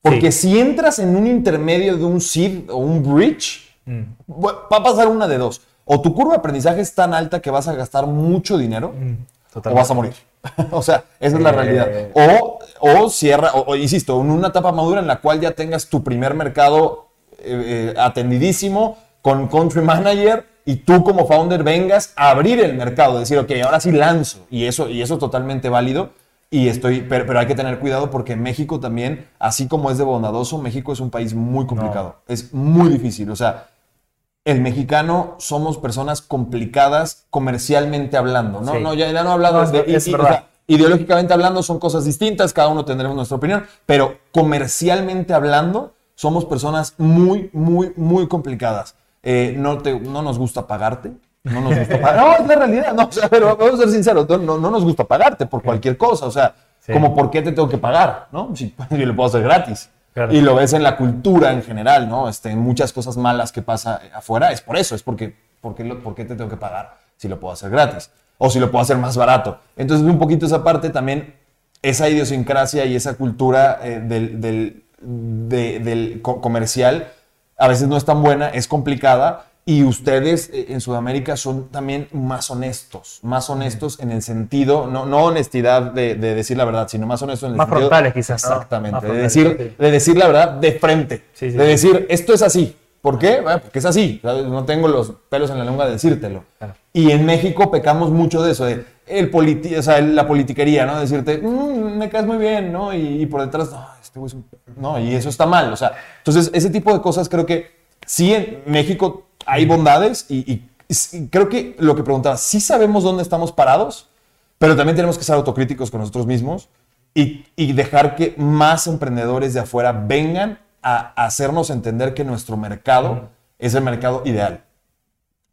Porque si entras en un intermedio de un seed o un bridge, mm. va a pasar una de dos. O tu curva de aprendizaje es tan alta que vas a gastar mucho dinero mm, o vas a morir. o sea, esa es la realidad. Eh. O, o cierra, o, insisto, en una etapa madura en la cual ya tengas tu primer mercado eh, atendidísimo con country manager y tú como founder vengas a abrir el mercado, decir, ok, ahora sí lanzo. Y eso, y eso es totalmente válido. Y estoy, pero, hay que tener cuidado porque México también, así como es de bondadoso, México es un país muy complicado. Es muy difícil. O sea, el mexicano somos personas complicadas comercialmente hablando, ¿no? No, ya, no hablando de... ideológicamente hablando son cosas distintas, cada uno tendremos nuestra opinión, pero comercialmente hablando somos personas muy, muy, muy complicadas. Eh, no, te, no nos gusta pagarte, no nos gusta pagar. No, es la realidad, no, o sea, pero vamos a ser sinceros, no, no nos gusta pagarte por cualquier cosa, o sea, como por qué te tengo que pagar, ¿no? Si yo le puedo hacer gratis. Y lo ves en la cultura en general, ¿no? Este, en muchas cosas malas que pasa afuera, es por eso, es porque, porque, ¿por qué te tengo que pagar si lo puedo hacer gratis? O si lo puedo hacer más barato. Entonces, un poquito esa parte también, esa idiosincrasia y esa cultura eh, del, del, del comercial a veces no es tan buena, es complicada, y ustedes eh, en Sudamérica son también más honestos, más honestos en el sentido, no, no honestidad de, decir la verdad, sino más honestos en el más sentido. Más frontales quizás. Exactamente, de, decir, de decir la verdad de frente, de decir esto es así. ¿Por qué? Bueno, porque es así, no tengo los pelos en la lengua de decírtelo. Y en México pecamos mucho de eso, de el o sea, la politiquería, ¿no? Decirte, mm, me caes muy bien, ¿no? Y, por detrás, no, este güey es un... No, y eso está mal, o sea, entonces ese tipo de cosas creo que sí en México hay bondades y, creo que lo que preguntaba, sí sabemos dónde estamos parados, pero también tenemos que ser autocríticos con nosotros mismos y, dejar que más emprendedores de afuera vengan a, hacernos entender que nuestro mercado es el mercado ideal.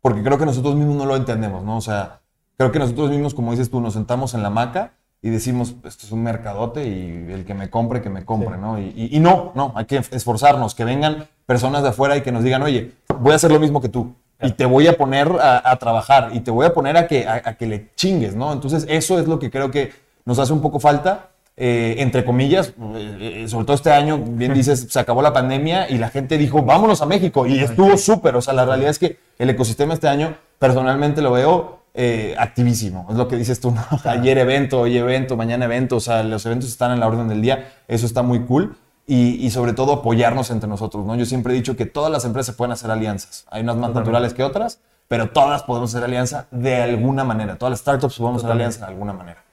Porque creo que nosotros mismos no lo entendemos, ¿no? O sea, creo que nosotros mismos, como dices tú, nos sentamos en la hamaca y decimos, esto es un mercadote y el que me compre, que me compre, ¿no? Y, y- y no, no, hay que esforzarnos, que vengan personas de afuera y que nos digan, oye, voy a hacer lo mismo que tú y te voy a poner a, a trabajar y te voy a poner a que, a, a que le chingues, ¿no? Entonces eso es lo que creo que nos hace un poco falta. eh, entre comillas, eh, eh, sobre todo este año, bien dices, se acabó la pandemia y la gente dijo, vámonos a México y estuvo súper, o sea, la realidad es que el ecosistema este año, personalmente lo veo eh, activísimo. Es lo que dices tú, ¿no? Ayer evento, hoy evento, mañana evento. O sea, los eventos están en la orden del día. Eso está muy cool. Y, y sobre todo apoyarnos entre nosotros, ¿no? Yo siempre he dicho que todas las empresas pueden hacer alianzas. Hay unas más naturales que otras, pero todas podemos hacer alianza de alguna manera. Todas las startups podemos hacer alianza de alguna manera.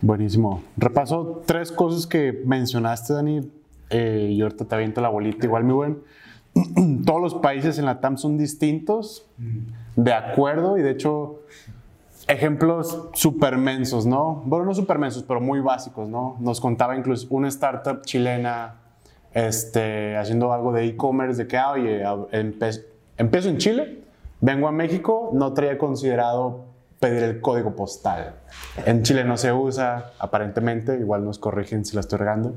Buenísimo. Repaso tres cosas que mencionaste, Dani, eh, y ahorita te aviento la bolita, igual mi buen. Todos los países en la TAM son distintos, de acuerdo, y de hecho, ejemplos supermensos, ¿no? Bueno, no supermensos, pero muy básicos, ¿no? Nos contaba incluso una startup chilena este, haciendo algo de e-commerce, de que, ah, oye, empe- empiezo en Chile, vengo a México, no traía considerado pedir el código postal. En Chile no se usa, aparentemente, igual nos corrigen si la estoy regando,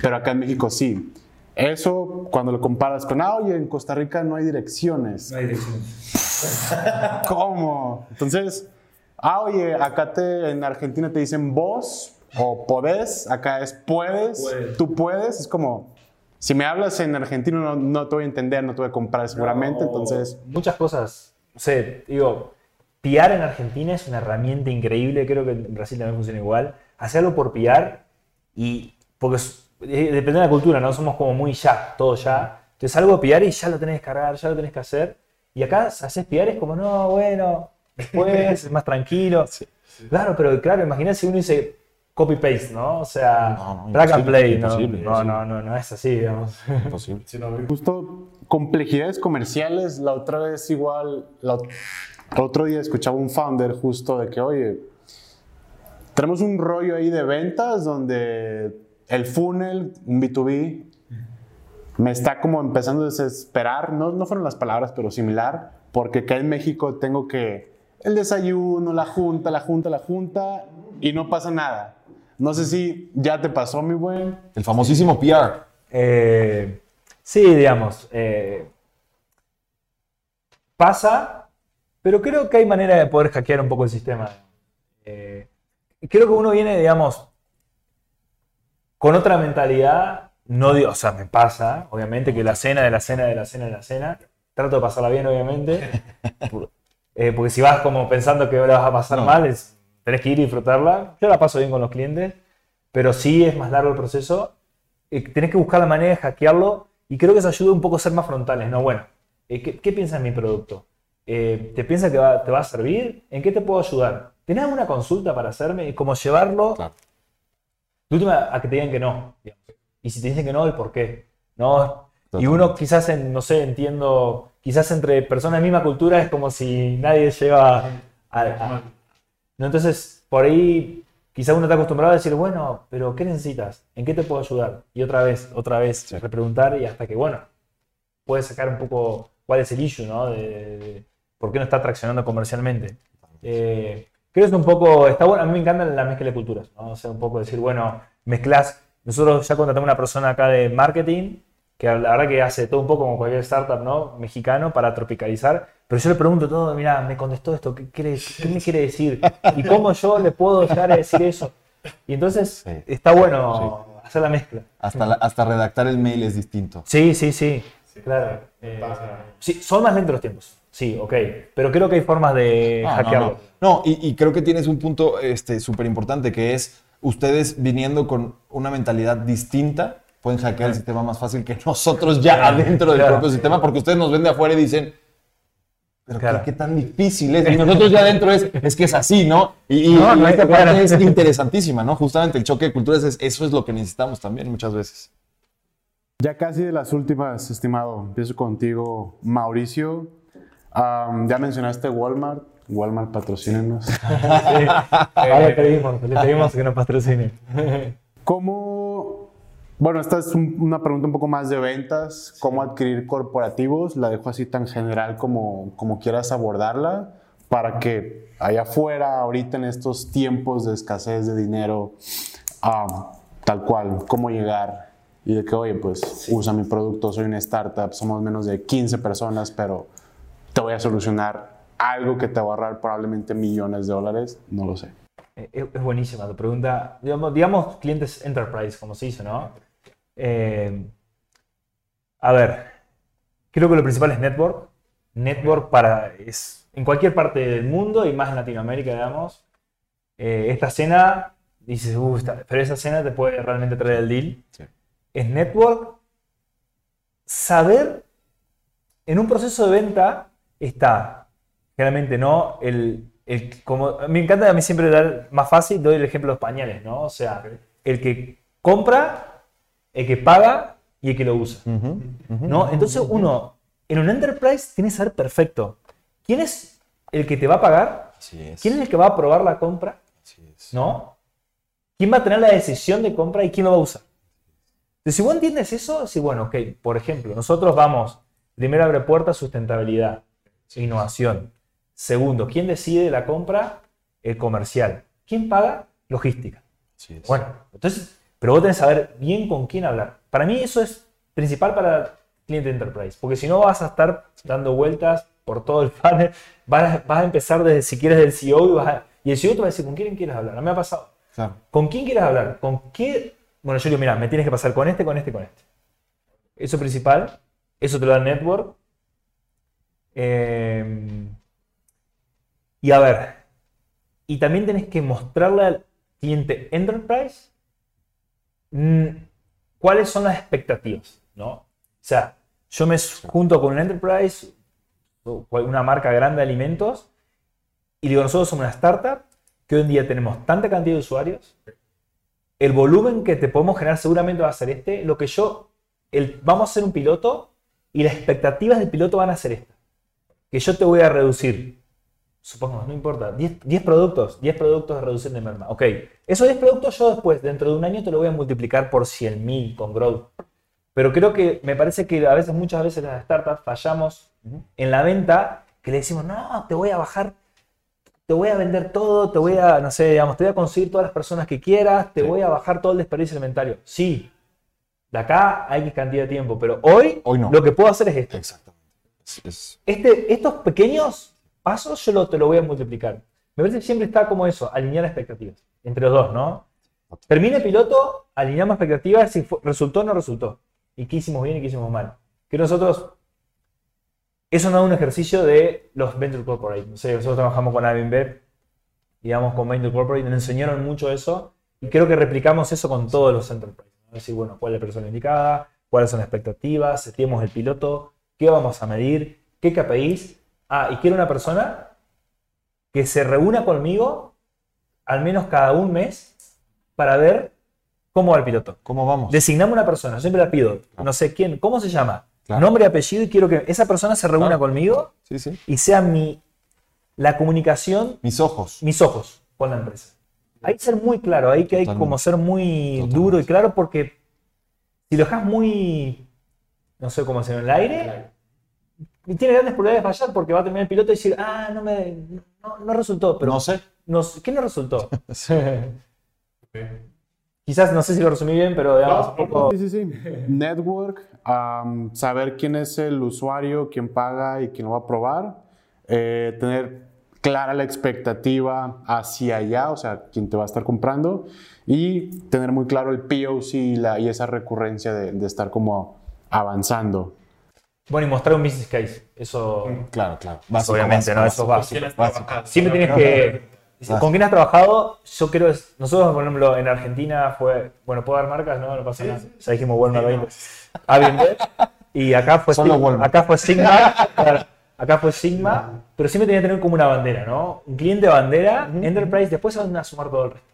pero acá en México sí. Eso, cuando lo comparas con, ah, oye, en Costa Rica no hay direcciones. No hay dirección. ¿Cómo? Entonces, ah, oye, acá te, en Argentina te dicen vos o podés, acá es puedes, Puedes. tú puedes, es como, si me hablas en argentino no, no te voy a entender, no te voy a comprar seguramente, No, entonces, Muchas cosas. No sé, digo, PR en Argentina es una herramienta increíble. Creo que en Brasil también funciona igual. Hacerlo por PR y. Porque es- eh, depende de la cultura, ¿no? Somos como muy ya, todo ya. Entonces algo PR y ya lo tenés que cargar, ya lo tenés que hacer. Y acá haces PR es como, no, bueno, después es más tranquilo. Claro, pero claro, imagínate si uno dice copy-paste, ¿no? O sea, No, and play. No, no, no, no, no es así, digamos. Imposible. justo complejidades comerciales, la otra vez igual, la ot- otro día escuchaba un founder justo de que, oye, tenemos un rollo ahí de ventas donde el funnel, un B2B, me está como empezando a desesperar, no, no fueron las palabras, pero similar, porque acá en México tengo que el desayuno, la junta, la junta, la junta, y no pasa nada. No sé si ya te pasó, mi buen. El famosísimo PR. Eh, sí, digamos. eh, pasa, pero creo que hay manera de poder hackear un poco el sistema. Eh, creo que uno viene, digamos, con otra mentalidad. No digo, o sea, me pasa, obviamente, que la cena de la cena de la cena de la cena. Trato de pasarla bien, obviamente. Eh, porque si vas como pensando que la vas a pasar No. mal, es- tenés que ir y disfrutarla. Yo la paso bien con los clientes, pero sí es más largo el proceso eh, tenés que buscar la manera de hackearlo y creo que eso ayuda un poco a ser más frontales, ¿no? Bueno, eh, ¿qué, qué piensas de mi producto? Eh, ¿Te piensas que va- te va a servir? ¿En qué te puedo ayudar? ¿Tenés alguna consulta para hacerme? ¿Y cómo llevarlo? Claro. De última, a que te digan que no. digamos. Y si te dicen que no, ¿el por qué? ¿No? Y uno quizás, en, no sé, entiendo, quizás entre personas de misma cultura es como si nadie lleva a... a- ¿no? Entonces, por ahí quizás uno está acostumbrado a decir, bueno, pero ¿qué necesitas? ¿En qué te puedo ayudar? Y otra vez, otra vez, repreguntar y hasta que, bueno, puedes sacar un poco cuál es el issue, ¿no? De, de- de por qué no está traccionando comercialmente. Eh, creo que es un poco, está bueno, a mí me encanta la mezcla de culturas, ¿no? O sea, un poco decir, bueno, mezclas, nosotros ya contratamos una persona acá de marketing, que la verdad que hace todo un poco como cualquier startup, ¿no? Mexicano para tropicalizar, pero yo le pregunto todo, mira, me contestó esto, ¿qué, quiere- qué me quiere decir? ¿Y cómo yo le puedo llegar a decir eso? Y entonces Sí. está bueno hacer la mezcla. Hasta, la- hasta redactar el mail es distinto. Sí, sí, sí. Claro. Eh, sí, son más lentos los tiempos. Sí, ok. Pero creo que hay formas de No, hackearlo. no. No, y, y creo que tienes un punto este, súper importante que es ustedes viniendo con una mentalidad distinta pueden hackear el sistema más fácil que nosotros ya adentro del Claro. propio sistema porque ustedes nos ven de afuera y dicen, pero qué- Claro. qué, tan difícil es. Y nosotros ya adentro es, es que es así, ¿no? Y, y- No, no y esta parte es interesantísima, ¿no? Justamente el choque de culturas, es, eso es lo que necesitamos también muchas veces. Ya casi de las últimas, estimado. Empiezo contigo, Mauricio. Am, ya mencionaste Walmart. Walmart, patrocínenos. Ahora le pedimos, le pedimos que nos patrocine. ¿Cómo, bueno, esta es un- una pregunta un poco más de ventas, cómo adquirir corporativos, la dejo así tan general como, como quieras abordarla, para que allá afuera, ahorita en estos tiempos de escasez de dinero, ah, tal cual, cómo llegar y de que, oye, pues usa mi producto, soy una startup, somos menos de 15 personas, pero te voy a solucionar algo que te va a ahorrar probablemente millones de dólares, no lo sé. Eh, Es, es buenísima tu pregunta. Digamos, digamos clientes enterprise, como se dice, ¿no? Eh, a ver, creo que lo principal es network. Network para, es en cualquier parte del mundo y más en Latinoamérica, digamos. Eh, esta cena, dices, "Uh, esta- pero esa cena te puede realmente traer el deal. Sí. Es network. Saber, en un proceso de venta está, generalmente, ¿no? El, el- como, me encanta a mí siempre dar más fácil, doy el ejemplo de los pañales, ¿no? O sea, el que compra, el que paga y el que lo usa. ¿no? Entonces uno, en un enterprise, tiene que saber perfecto quién es el que te va a pagar, es. quién es el que va a aprobar la compra, es. ¿no? ¿Quién va a tener la decisión de compra y quién lo va a usar? Entonces, si vos entiendes eso, si bueno, ok, por ejemplo, nosotros vamos, primero abre puertas, sustentabilidad, innovación. Segundo, ¿quién decide la compra? El comercial. ¿Quién paga? Logística. Bueno, entonces, pero vos tenés que saber bien con quién hablar. Para mí eso es principal para cliente enterprise, porque si no vas a estar dando vueltas por todo el panel, vas a, vas a empezar desde si quieres del CEO y, vas a- y el CEO te va a decir con quién quieres hablar. A mí me ha pasado. Claro. ¿Con quién quieres hablar? ¿Con qué? Bueno, yo digo, mira, me tienes que pasar con este, con este, con este. Eso es principal. Eso te lo da el network. Eh, y a ver, y también tenés que mostrarle al cliente enterprise mm, cuáles son las expectativas, ¿no? O sea, yo me junto con un enterprise, una marca grande de alimentos, y digo, nosotros somos una startup que hoy en día tenemos tanta cantidad de usuarios, el volumen que te podemos generar seguramente va a ser este, lo que yo, el, vamos a hacer un piloto y las expectativas del piloto van a ser estas, que yo te voy a reducir, supongamos, no importa, 10, 10 productos, 10 productos de reducción de merma, ok, esos 10 productos yo después, dentro de un año, te lo voy a multiplicar por 100.000 con growth. Pero creo que me parece que a veces, muchas veces las startups fallamos en la venta, que le decimos, no, te voy a bajar te voy a vender todo, te voy a, no sé, digamos, te voy a conseguir todas las personas que quieras, te Sí. voy a bajar todo el desperdicio alimentario. Sí, de acá hay X cantidad de tiempo, pero hoy, Hoy no. lo que puedo hacer es esto. Exactamente. Es- es- Este, estos pequeños pasos yo lo, te lo voy a multiplicar. Me parece que siempre está como eso, alinear expectativas entre los dos, ¿no? Termina el piloto, alineamos expectativas si fue- resultó o no resultó. Y qué hicimos bien y qué hicimos mal. Que nosotros, eso no es un ejercicio de los Venture Corporate. No sé, nosotros trabajamos con Avinbev, digamos con Venture Corporate, nos enseñaron mucho eso y creo que replicamos eso con todos los enterprise. ¿no? Es decir, bueno, cuál es la persona indicada, cuáles son las expectativas, setemos el piloto, qué vamos a medir, qué KPIs. Ah, y quiero una persona que se reúna conmigo al menos cada un mes para ver cómo va el piloto. ¿Cómo vamos? Designame una persona, yo siempre la pido, no sé quién, ¿cómo se llama? Claro. Nombre y apellido y quiero que esa persona se reúna Claro. conmigo Sí, sí. y sea mi, la comunicación, Mis ojos. mis ojos con la empresa. Hay que ser muy claro, hay que hay Totalmente. como ser muy Totalmente. duro y claro porque si lo dejas muy, no sé cómo se en el aire, y tiene grandes probabilidades de fallar porque va a terminar el piloto y decir, ah, no me, no, no resultó, pero no sé. no, ¿qué no resultó? Quizás, no sé si lo resumí bien, pero digamos, un poco... Sí, sí, sí. Network, am, saber quién es el usuario, quién paga y quién lo va a probar. Eh, tener clara la expectativa hacia allá, o sea, quién te va a estar comprando. Y tener muy claro el POC y, la, y esa recurrencia de, de estar como avanzando. Bueno, y mostrar un business case. Eso, Claro, claro. Básico, obviamente, básico, ¿no? Eso es básico. básico. Básico. Siempre tienes que. ¿Con quién has trabajado? Yo creo. es- Nosotros, por ejemplo, en Argentina fue. Bueno, ¿puedo dar marcas? No, no pasa nada. Ya dijimos Walmart 20. Avinbet. Y acá fue, Solo Sig- Walmart. acá fue Sigma. acá fue Sigma. Pero siempre tenía que tener como una bandera, ¿no? Un cliente bandera, Enterprise, después se van a sumar todo el resto.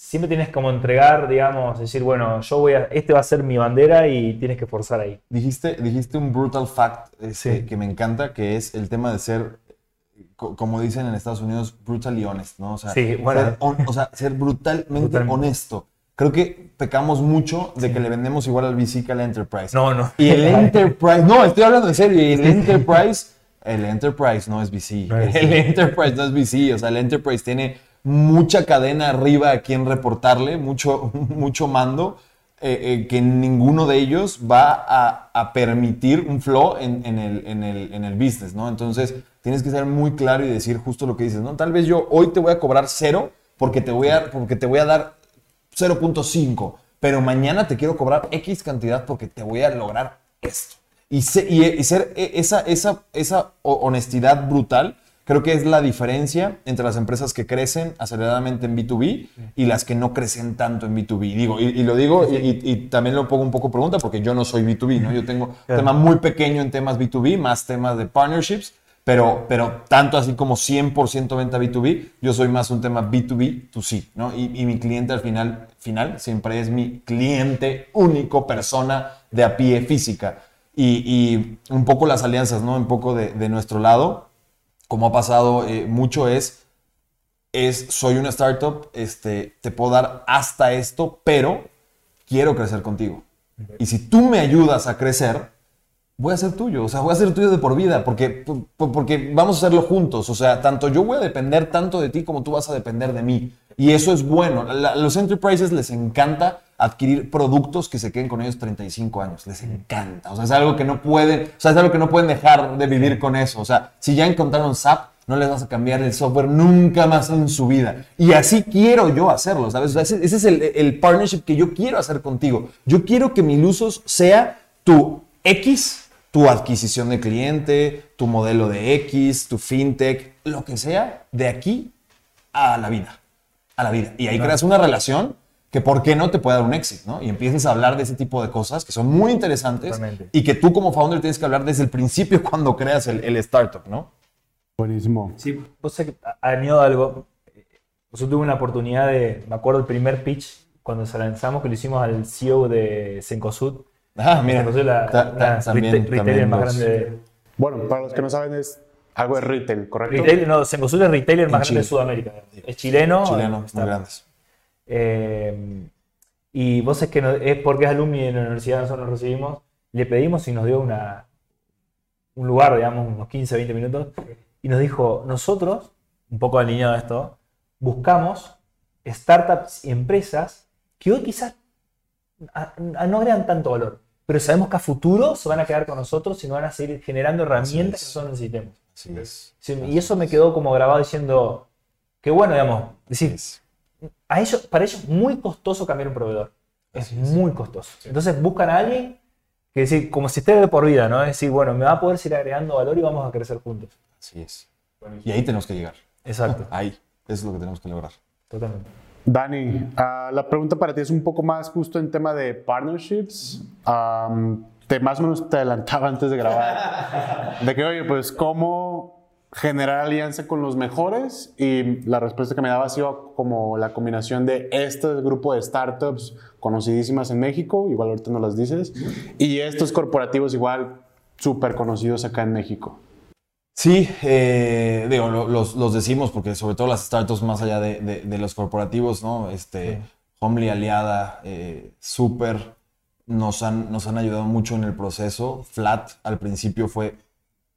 Siempre tienes como entregar, digamos, decir, bueno, yo voy a. Este va a ser mi bandera y tienes que forzar ahí. Dijiste, dijiste un brutal fact este, Sí. que me encanta, que es el tema de ser, co- como dicen en Estados Unidos, brutally honest, ¿no? O sea, Sí, bueno. ser, hon- o sea, ser brutalmente Brutalmente. honesto. Creo que pecamos mucho de que le vendemos igual al VC que al Enterprise. No, no. Y el Enterprise, no, estoy hablando en serio, y el Enterprise El Enterprise no es VC. No es el Enterprise no es VC. O sea, el Enterprise tiene mucha cadena arriba a quien reportarle, mucho, mucho mando, eh, eh, que ninguno de ellos va a, permitir un flow en, en el, en, el, en el business, ¿no? Entonces, tienes que ser muy claro y decir justo lo que dices, ¿no? Tal vez yo hoy te voy a cobrar cero porque te voy a, porque te voy a dar 0.5, pero mañana te quiero cobrar X cantidad porque te voy a lograr esto. Y, se- y- ser esa, esa, esa ho- honestidad brutal, creo que es la diferencia entre las empresas que crecen aceleradamente en B2B y las que no crecen tanto en B2B. Digo, y, y lo digo y, y- y también lo pongo un poco pregunta porque yo no soy B2B, ¿no? Yo tengo un tema muy pequeño en temas B2B, más temas de partnerships, pero, pero tanto así como 100% venta B2B, yo soy más un tema B2B to C, ¿no? Y, mi cliente al final, final siempre es mi cliente único, persona de a pie física. Y, y un poco las alianzas, ¿no? Un poco de, de nuestro lado, como ha pasado eh, mucho es, es, soy una startup, este, te puedo dar hasta esto, pero quiero crecer contigo. Y si tú me ayudas a crecer, voy a ser tuyo, o sea, voy a ser tuyo de por vida, porque, por- porque vamos a hacerlo juntos, o sea, tanto yo voy a depender tanto de ti como tú vas a depender de mí. Y eso es bueno. La- los enterprises les encanta adquirir productos que se queden con ellos 35 años, les encanta, o sea, es algo que no pueden, o sea, es algo que no pueden dejar de vivir con eso, o sea, si ya encontraron SAP, no les vas a cambiar el software nunca más en su vida. Y así quiero yo hacerlo, ¿sabes? O ese, es el, partnership que yo quiero hacer contigo. Yo quiero que mi usos sea tu X, tu adquisición de cliente, tu modelo de X, tu fintech, lo que sea, de aquí a la vida. A la vida. Y ahí creas una relación que por qué no te puede dar un éxito, ¿no? Y empiezas a hablar de ese tipo de cosas que son muy interesantes Totalmente. y que tú como founder tienes que hablar desde el principio cuando creas el, el startup, ¿no? Buenísimo. Sí, vos sabés que a- añado algo. Yo tuve una oportunidad de, me acuerdo el primer pitch cuando se lanzamos que lo hicimos al CEO de Cencosud. Ah, mira. Cencosud es la, Ta- ta- la también- retail- también más grande de, Bueno, para los que no saben, es algo de retail, ¿correcto? Retail, no, Cencosud es el retailer más grande de Sudamérica. Es chileno. Chileno, está- muy grandes. Eh, y vos es que no- es porque es alumni de la universidad, nosotros nos recibimos, le pedimos y nos dio una, un lugar, digamos, unos 15, 20 minutos, y nos dijo, nosotros, un poco alineado a esto, buscamos startups y empresas que hoy quizás a- a- no agregan tanto valor, pero sabemos que a futuro se van a quedar con nosotros y nos van a seguir generando herramientas que nosotros necesitemos. Así es. Sí, y eso me quedó como grabado diciendo, qué bueno, digamos, decir, Es- a ellos, para ellos es muy costoso cambiar un proveedor. Es es. muy costoso. Entonces buscan a alguien que decir, como si esté de por vida, ¿no? Es decir, bueno, me va a poder seguir agregando valor y vamos a crecer juntos. Así es. Y ahí tenemos que llegar. Exacto, Ahí. Eso es lo que tenemos que lograr. totalmente. Dani, ah, la pregunta para ti es un poco más justo en tema de partnerships. Am, te más o menos te adelantaba antes de grabar. De que, oye, pues, ¿cómo generar alianza con los mejores? Y la respuesta que me daba ha sido como la combinación de este grupo de startups conocidísimas en México, igual ahorita no las dices, y estos corporativos igual súper conocidos acá en México. Sí, eh, digo, lo- los, los decimos porque sobre todo las startups más allá de, de- de los corporativos, ¿no? Este, Homely Aliada, eh, Super, nos han, nos han ayudado mucho en el proceso. Flat al principio fue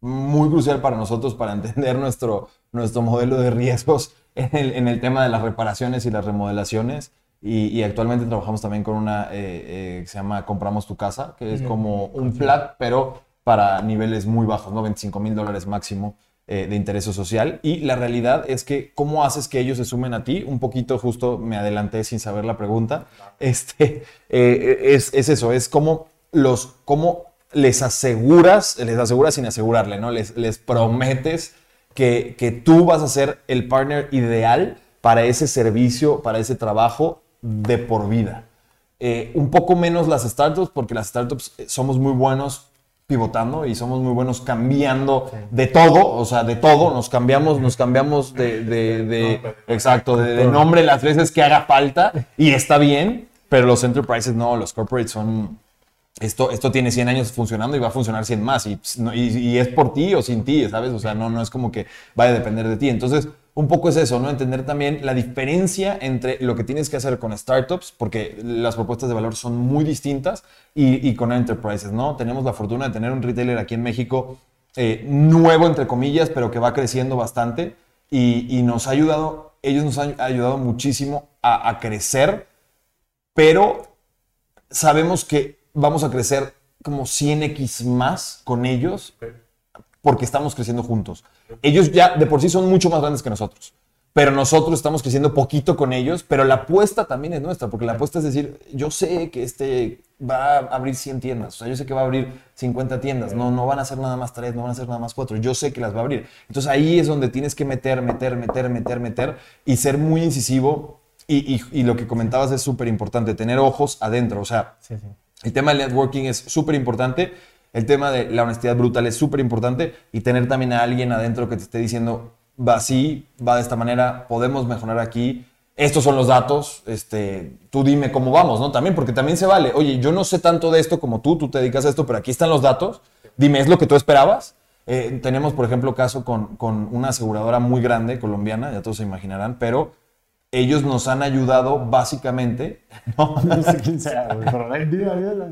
muy crucial para nosotros para entender nuestro, nuestro modelo de riesgos en el, en el tema de las reparaciones y las remodelaciones. Y, y actualmente trabajamos también con una eh, eh, que se llama Compramos tu casa, que es como un flat, pero para niveles muy bajos, ¿no? 25 mil dólares máximo eh, de interés social. Y la realidad es que, ¿cómo haces que ellos se sumen a ti? Un poquito, justo me adelanté sin saber la pregunta. Este, eh, es, es eso, es cómo los, cómo les aseguras, les aseguras sin asegurarle, ¿no? Les, les prometes que, que tú vas a ser el partner ideal para ese servicio, para ese trabajo de por vida. Eh, un poco menos las startups, porque las startups eh, somos muy buenos pivotando y somos muy buenos cambiando de todo, o sea, de todo, nos cambiamos, nos cambiamos de, de- de- exacto, de, de nombre las veces que haga falta y está bien, pero los enterprises no, los corporates son, esto, esto tiene 100 años funcionando y va a funcionar 100 más y, y- es por ti o sin ti, ¿sabes? O sea, no, no es como que vaya a depender de ti. Entonces, un poco es eso, ¿no? Entender también la diferencia entre lo que tienes que hacer con startups, porque las propuestas de valor son muy distintas, y, y con enterprises, ¿no? Tenemos la fortuna de tener un retailer aquí en México eh, nuevo, entre comillas, pero que va creciendo bastante y, y nos ha ayudado, ellos nos han ayudado muchísimo a, a crecer, pero sabemos que vamos a crecer como 100x más con ellos porque estamos creciendo juntos. Ellos ya de por sí son mucho más grandes que nosotros, pero nosotros estamos creciendo poquito con ellos, pero la apuesta también es nuestra, porque la apuesta es decir, yo sé que este va a abrir 100 tiendas, o sea, yo sé que va a abrir 50 tiendas, no, no van a ser nada más 3, no van a ser nada más 4, yo sé que las va a abrir. Entonces ahí es donde tienes que meter, meter, meter, meter, meter y ser muy incisivo. Y, y- y lo que comentabas es súper importante, tener ojos adentro, o sea, Sí, sí. El tema del networking es súper importante. El tema de la honestidad brutal es súper importante. Y tener también a alguien adentro que te esté diciendo, va así, va de esta manera, podemos mejorar aquí. Estos son los datos, este, tú dime cómo vamos, ¿no? También, porque también se vale. Oye, yo no sé tanto de esto como tú, tú te dedicas a esto, pero aquí están los datos. Dime, ¿es lo que tú esperabas? Eh, tenemos, por ejemplo, caso con, con una aseguradora muy grande, colombiana, ya todos se imaginarán, pero ellos nos han ayudado básicamente, ¿no? No sé quién sea,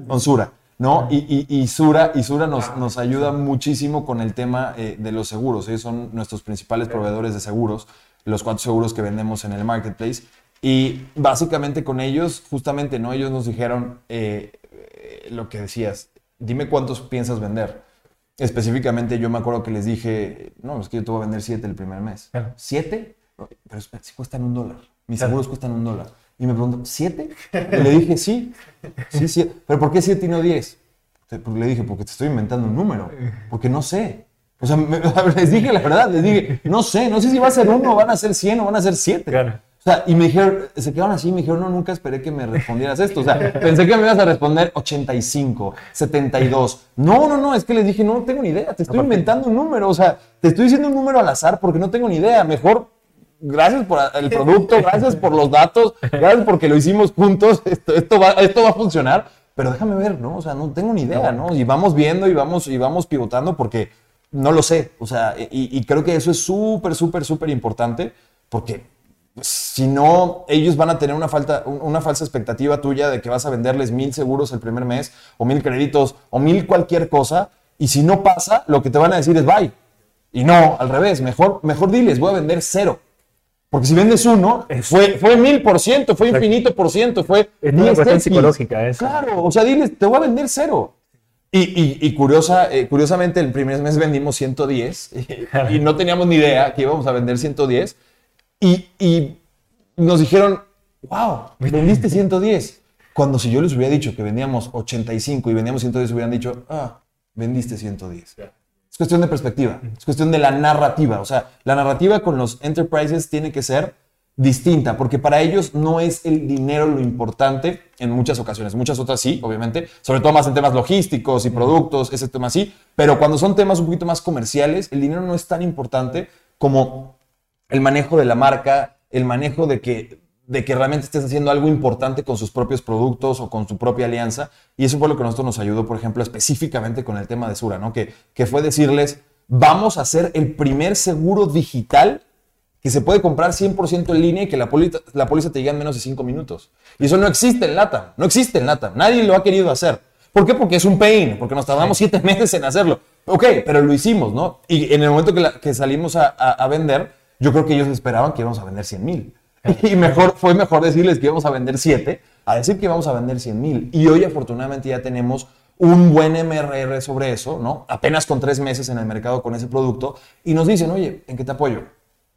con Sura, ¿no? Y, y, y Sura, y Sura nos, nos ayuda muchísimo con el tema eh, de los seguros. Ellos son nuestros principales proveedores de seguros, los cuatro seguros que vendemos en el marketplace. Y básicamente con ellos, justamente, ¿no? Ellos nos dijeron eh, eh, lo que decías, dime cuántos piensas vender. Específicamente yo me acuerdo que les dije, no, es que yo te voy a vender siete el primer mes. Claro. ¿Siete? Pero si cuestan un dólar. Mis seguros cuestan un dólar. Y me preguntó, ¿siete? Y le dije, sí, sí, sí. ¿Pero por qué siete y no diez? Porque le dije, porque te estoy inventando un número. Porque no sé. O sea, me- les dije la verdad, les dije, no sé, no sé si va a ser uno, van a ser cien o van a ser siete. Claro. O sea, y me dijeron, se quedaron así y me dijeron, no, nunca esperé que me respondieras esto. O sea, pensé que me ibas a responder 85, 72. No, no, no, es que les dije, no tengo ni idea, te estoy inventando un número. O sea, te estoy diciendo un número al azar porque no tengo ni idea. Mejor, gracias por el producto, gracias por los datos, gracias porque lo hicimos juntos, esto, esto, va, esto va a funcionar. Pero déjame ver, ¿no? O sea, no tengo ni idea, ¿no? Y vamos viendo y vamos, y vamos pivotando porque no lo sé. O sea, y, y creo que eso es súper, súper, súper importante porque si no, ellos van a tener una, falta, una falsa expectativa tuya de que vas a venderles mil seguros el primer mes, o mil créditos, o mil cualquier cosa, y si no pasa, lo que te van a decir es bye. Y no, al revés, mejor, mejor diles, voy a vender cero. Porque si vendes uno, fue, fue mil por ciento, fue infinito por ciento, fue Es una 10 cuestión psicológica eso. Claro, o sea, diles, te voy a vender cero. Y, y- y curiosa, eh, curiosamente, el primer mes vendimos 110 y, y no teníamos ni idea que íbamos a vender 110. Y, y nos dijeron, wow, vendiste 110. Cuando si yo les hubiera dicho que vendíamos 85 y vendíamos 110, hubieran dicho, ah, vendiste 110. Es cuestión de perspectiva, es cuestión de la narrativa. O sea, la narrativa con los enterprises tiene que ser distinta, porque para ellos no es el dinero lo importante en muchas ocasiones. Muchas otras sí, obviamente, sobre todo más en temas logísticos y productos, ese tema sí, pero cuando son temas un poquito más comerciales, el dinero no es tan importante como el manejo de la marca, el manejo de que, de que realmente estés haciendo algo importante con sus propios productos o con su propia alianza. Y eso fue lo que a nosotros nos ayudó, por ejemplo, específicamente con el tema de Sura, ¿no? Que, que fue decirles, vamos a hacer el primer seguro digital que se puede comprar 100% en línea y que la póliza, la póliza te llega en menos de 5 minutos. Y eso no existe en LATAM, no existe en LATAM, nadie lo ha querido hacer. ¿Por qué? Porque es un pain, porque nos tardamos 7 meses en hacerlo. Ok, pero lo hicimos, ¿no? Y en el momento que, la- que salimos a, a- a vender, yo creo que ellos esperaban que íbamos a vender 100 mil. Y mejor, fue mejor decirles que íbamos a vender 7 a decir que íbamos a vender 100 mil. Y hoy afortunadamente ya tenemos un buen MRR sobre eso, ¿no? Apenas con tres meses en el mercado con ese producto. Y nos dicen, oye, ¿en qué te apoyo?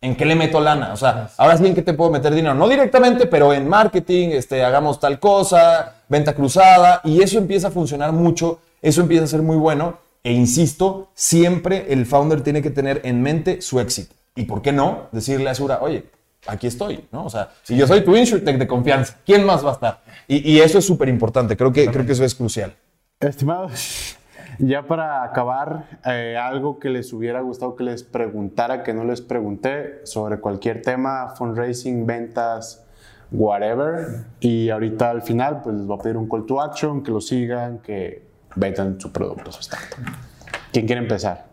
¿En qué le meto lana? O sea, ahora sí, ¿en qué te puedo meter dinero? No directamente, pero en marketing, este, hagamos tal cosa, venta cruzada, y eso empieza a funcionar mucho, eso empieza a ser muy bueno, e insisto, siempre el founder tiene que tener en mente su éxito. Y por qué no decirle a Sura, oye, aquí estoy, ¿no? O sea, si yo soy tu InsurTech de confianza, ¿quién más va a estar? Y, y eso es súper importante, creo que, creo que eso es crucial. Estimados, ya para acabar, eh, algo que les hubiera gustado que les preguntara, que no les pregunté, sobre cualquier tema, fundraising, ventas, whatever. Y ahorita al final, pues les voy a pedir un call to action, que lo sigan, que vendan su producto, su startup. ¿Quién quiere empezar?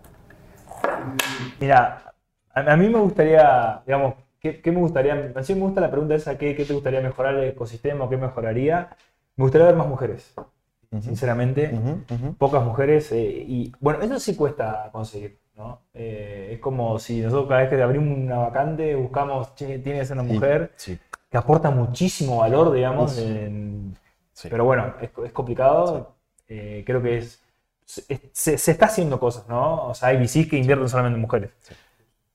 Mira, a, a mí me gustaría, digamos, ¿qué, qué me gustaría? Así me gusta la pregunta esa, ¿qué, qué te gustaría mejorar el ecosistema o qué mejoraría? Me gustaría ver más mujeres. sinceramente. Pocas mujeres. eh, y bueno, eso sí cuesta conseguir, ¿no? Eh, es como si nosotros cada vez que abrimos una vacante buscamos, che, tiene que ser una mujer Sí, que aporta muchísimo valor, digamos. En-. Pero bueno, es, es complicado. Eh, creo que es, se, se- se está haciendo cosas, ¿no? O sea, hay VCs que invierten solamente en mujeres.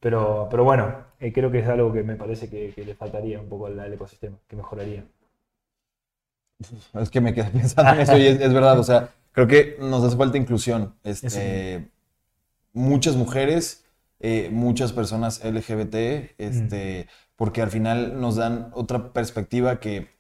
Pero, pero bueno, eh, creo que es algo que me parece que, que le faltaría un poco al, al ecosistema, que mejoraría. Es que me quedé pensando en eso y es, es verdad, o sea, creo que nos hace falta inclusión. Este, muchas mujeres, eh, muchas personas LGBT, este, porque al final nos dan otra perspectiva que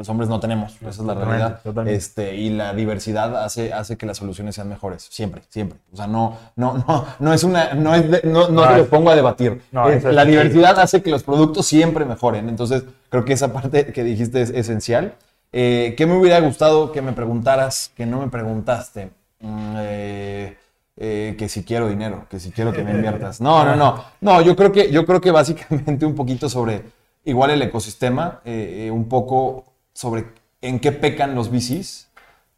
los hombres no tenemos, esa es la Totalmente, realidad. totalmente. Este, y la diversidad hace, hace que las soluciones sean mejores, siempre, siempre. O sea, no, no, no, no es una, no es de- no, no No, te lo pongo a debatir. No, Es- eso es- la diversidad hace que los productos siempre mejoren. Entonces, creo que esa parte que dijiste es esencial. Eh, ¿Qué me hubiera gustado que me preguntaras, que no me preguntaste? Mm, eh, eh, que si quiero dinero, que si quiero que me inviertas. No, no, no. No, yo creo que, yo creo que básicamente un poquito sobre igual el ecosistema, eh, eh, un poco sobre en qué pecan los VCs.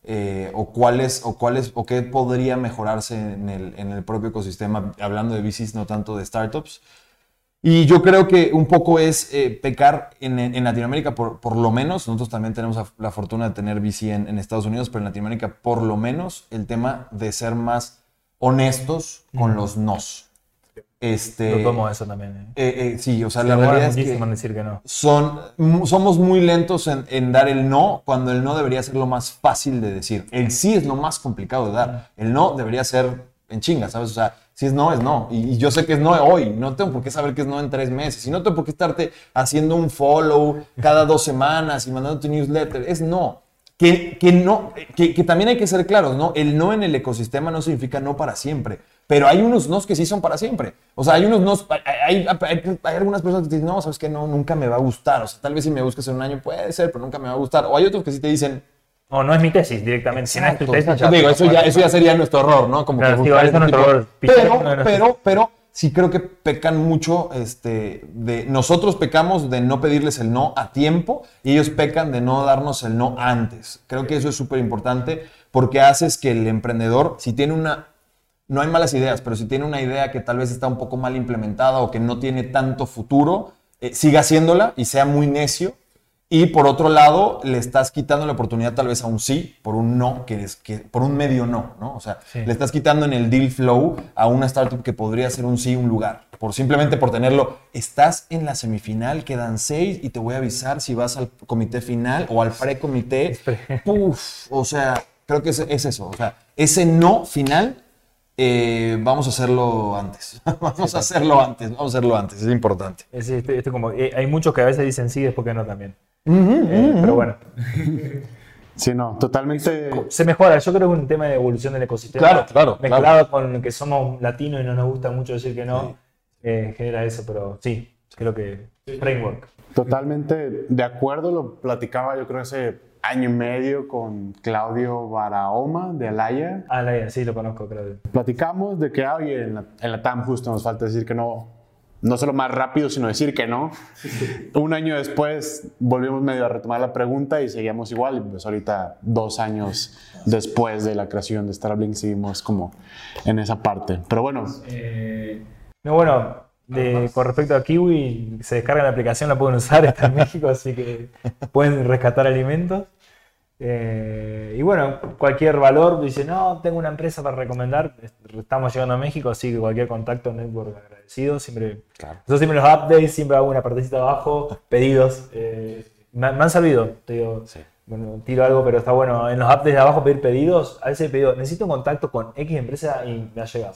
eh, o cuáles o cuáles o qué podría mejorarse en el, en el propio ecosistema, hablando de VCs, no tanto de startups. Y yo creo que un poco es eh, pecar en, en Latinoamérica, por, por lo menos, nosotros también tenemos la, fortuna de tener VC en, en Estados Unidos, pero en Latinoamérica, por lo menos, el tema de ser más honestos con los nos. Este, Lo tomo eso también. ¿eh? eh, eh, sí, o sea, Se la realidad es que decir que no. son, somos muy lentos en, en dar el no cuando el no debería ser lo más fácil de decir. El sí es lo más complicado de dar. El no debería ser en chinga, ¿sabes? O sea, si es no, es no. Y, y yo sé que es no hoy. No tengo por qué saber que es no en tres meses. Y no tengo por qué estarte haciendo un follow cada dos semanas y mandando tu newsletter. Es no. Que, que no, que, que también hay que ser claros, ¿no? El no en el ecosistema no significa no para siempre. Pero hay unos nos que sí son para siempre. O sea, hay unos nos, hay, hay- hay- hay algunas personas que te dicen, no, sabes que no, nunca me va a gustar. O sea, tal vez si me buscas en un año puede ser, pero nunca me va a gustar. O hay otros que sí te dicen, No, no es mi tesis directamente. Si no es tu tesis. Digo, eso ya, eso ya sería nuestro error, ¿no? Como Claro, que sí, buscar eso es ese nuestro tipo- error. Pichar Pero, pero, pero sí creo que pecan mucho, este, de nosotros pecamos de no pedirles el no a tiempo y ellos pecan de no darnos el no antes. Creo que eso es súper importante porque haces que el emprendedor, si tiene una, no hay malas ideas, pero si tiene una idea que tal vez está un poco mal implementada o que no tiene tanto futuro, eh, siga haciéndola y sea muy necio. Y por otro lado, le estás quitando la oportunidad tal vez a un sí por un no, que es que por un medio no, ¿no? O sea, Sí. le estás quitando en el deal flow a una startup que podría ser un sí un lugar, por simplemente por tenerlo. Estás en la semifinal, quedan seis y te voy a avisar si vas al comité final o al precomité. Puf, o sea, creo que es, es eso. O sea, ese no final, eh, vamos a hacerlo antes. vamos a hacerlo antes, vamos a hacerlo antes, es importante. Es, este- este como, eh, hay muchos que a veces dicen sí, después que no también. Eh, pero bueno, Sí, no, totalmente. se mejora. Yo creo que es un tema de evolución del ecosistema. Claro, claro, Mezclado con que somos latinos y no nos gusta mucho decir que no, eh, genera eso, pero sí, creo que framework. Totalmente de acuerdo, lo platicaba yo creo hace año y medio con Claudio Barahoma de Alaya. La, sí, lo conozco, creo. Platicamos de que hoy en la, en la TAM justo nos falta decir que no, no solo más rápido, sino decir que no. Un año después volvimos medio a retomar la pregunta y seguíamos igual. Y pues ahorita, dos años después de la creación de Starlink, seguimos como en esa parte. Pero bueno, No, bueno, de- con respecto a Kiwi, se descarga la aplicación, la pueden usar, está en México, así que pueden rescatar alimentos. Eh, y bueno, cualquier valor, dice, no, tengo una empresa para recomendar, estamos llegando a México, así que cualquier contacto, network agradecido, siempre, yo siempre los updates, siempre hago una partecita abajo, pedidos, eh, me, me han servido, te digo, bueno, tiro algo, pero está bueno, en los updates de abajo pedir pedidos, a veces pedido, necesito un contacto con X empresa y me ha llegado,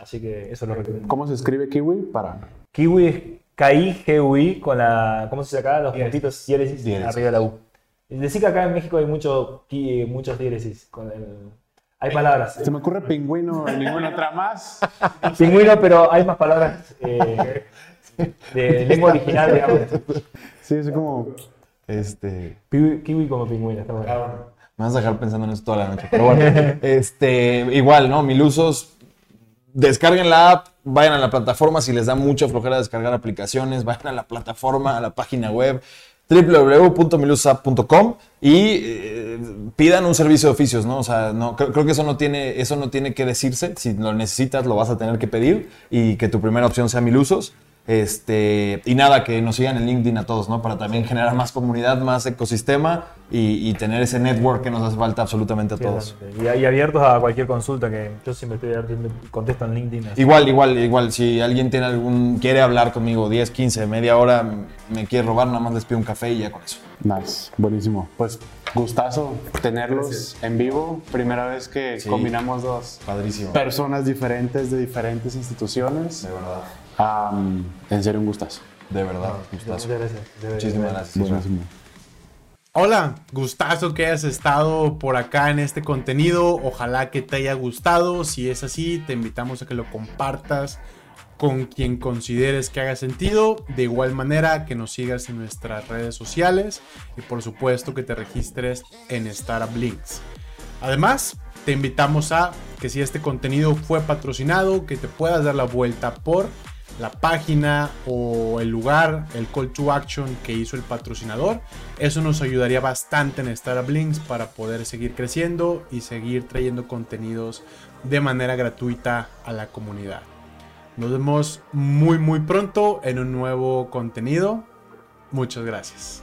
así que eso lo recomiendo. ¿cómo se escribe Kiwi? Para... Kiwi es K-I-G-U-I con la. ¿Cómo se dice acá? Los puntitos diéresis arriba de la U. Decí que acá en México hay mucho, muchos diéresis. Con el- hay palabras. Se me ocurre pingüino ninguna otra más. Pingüino, pero hay más palabras eh, de lengua original, digamos. Sí, es como... Este, Kiwi, kiwi como pingüino, está bueno. Me vas a dejar pensando en eso toda la noche. Pero bueno, este, igual, ¿no? Mil usos. Descarguen la app, vayan a la plataforma si les da mucha flojera descargar aplicaciones, vayan a la plataforma, a la página web www.milusapp.com y eh, pidan un servicio de oficios, ¿no? O sea, no, creo, creo que eso no, tiene, eso no tiene que decirse. Si lo necesitas, lo vas a tener que pedir y que tu primera opción sea Milusos. Este, y nada, que nos sigan en LinkedIn a todos, ¿no? Para también generar más comunidad, más ecosistema y, y tener ese network que nos hace falta absolutamente a todos. Y, y abiertos a cualquier consulta que yo siempre estoy abierto, contesto en LinkedIn. así. Igual, igual, igual. Si alguien tiene algún, quiere hablar conmigo 10, 15, media hora, me quiere robar, nada más les pido un café y ya con eso. Nice, buenísimo. Pues gustazo tenerlos en vivo. Primera vez que Sí. combinamos dos Padrísimo. personas diferentes de diferentes instituciones. De verdad. En serio, un gustazo. De verdad. Gustazo. gracias. De verdad. Muchísimas gracias. Buenísimo. Hola, gustazo que hayas estado por acá en este contenido. Ojalá que te haya gustado. Si es así, te invitamos a que lo compartas con quien consideres que haga sentido. De igual manera, que nos sigas en nuestras redes sociales y por supuesto que te registres en Startup Links. Además, te invitamos a que si este contenido fue patrocinado, que te puedas dar la vuelta por la página o el lugar, el call to action que hizo el patrocinador. Eso nos ayudaría bastante en Startup Links para poder seguir creciendo y seguir trayendo contenidos de manera gratuita a la comunidad. Nos vemos muy muy pronto en un nuevo contenido. Muchas gracias.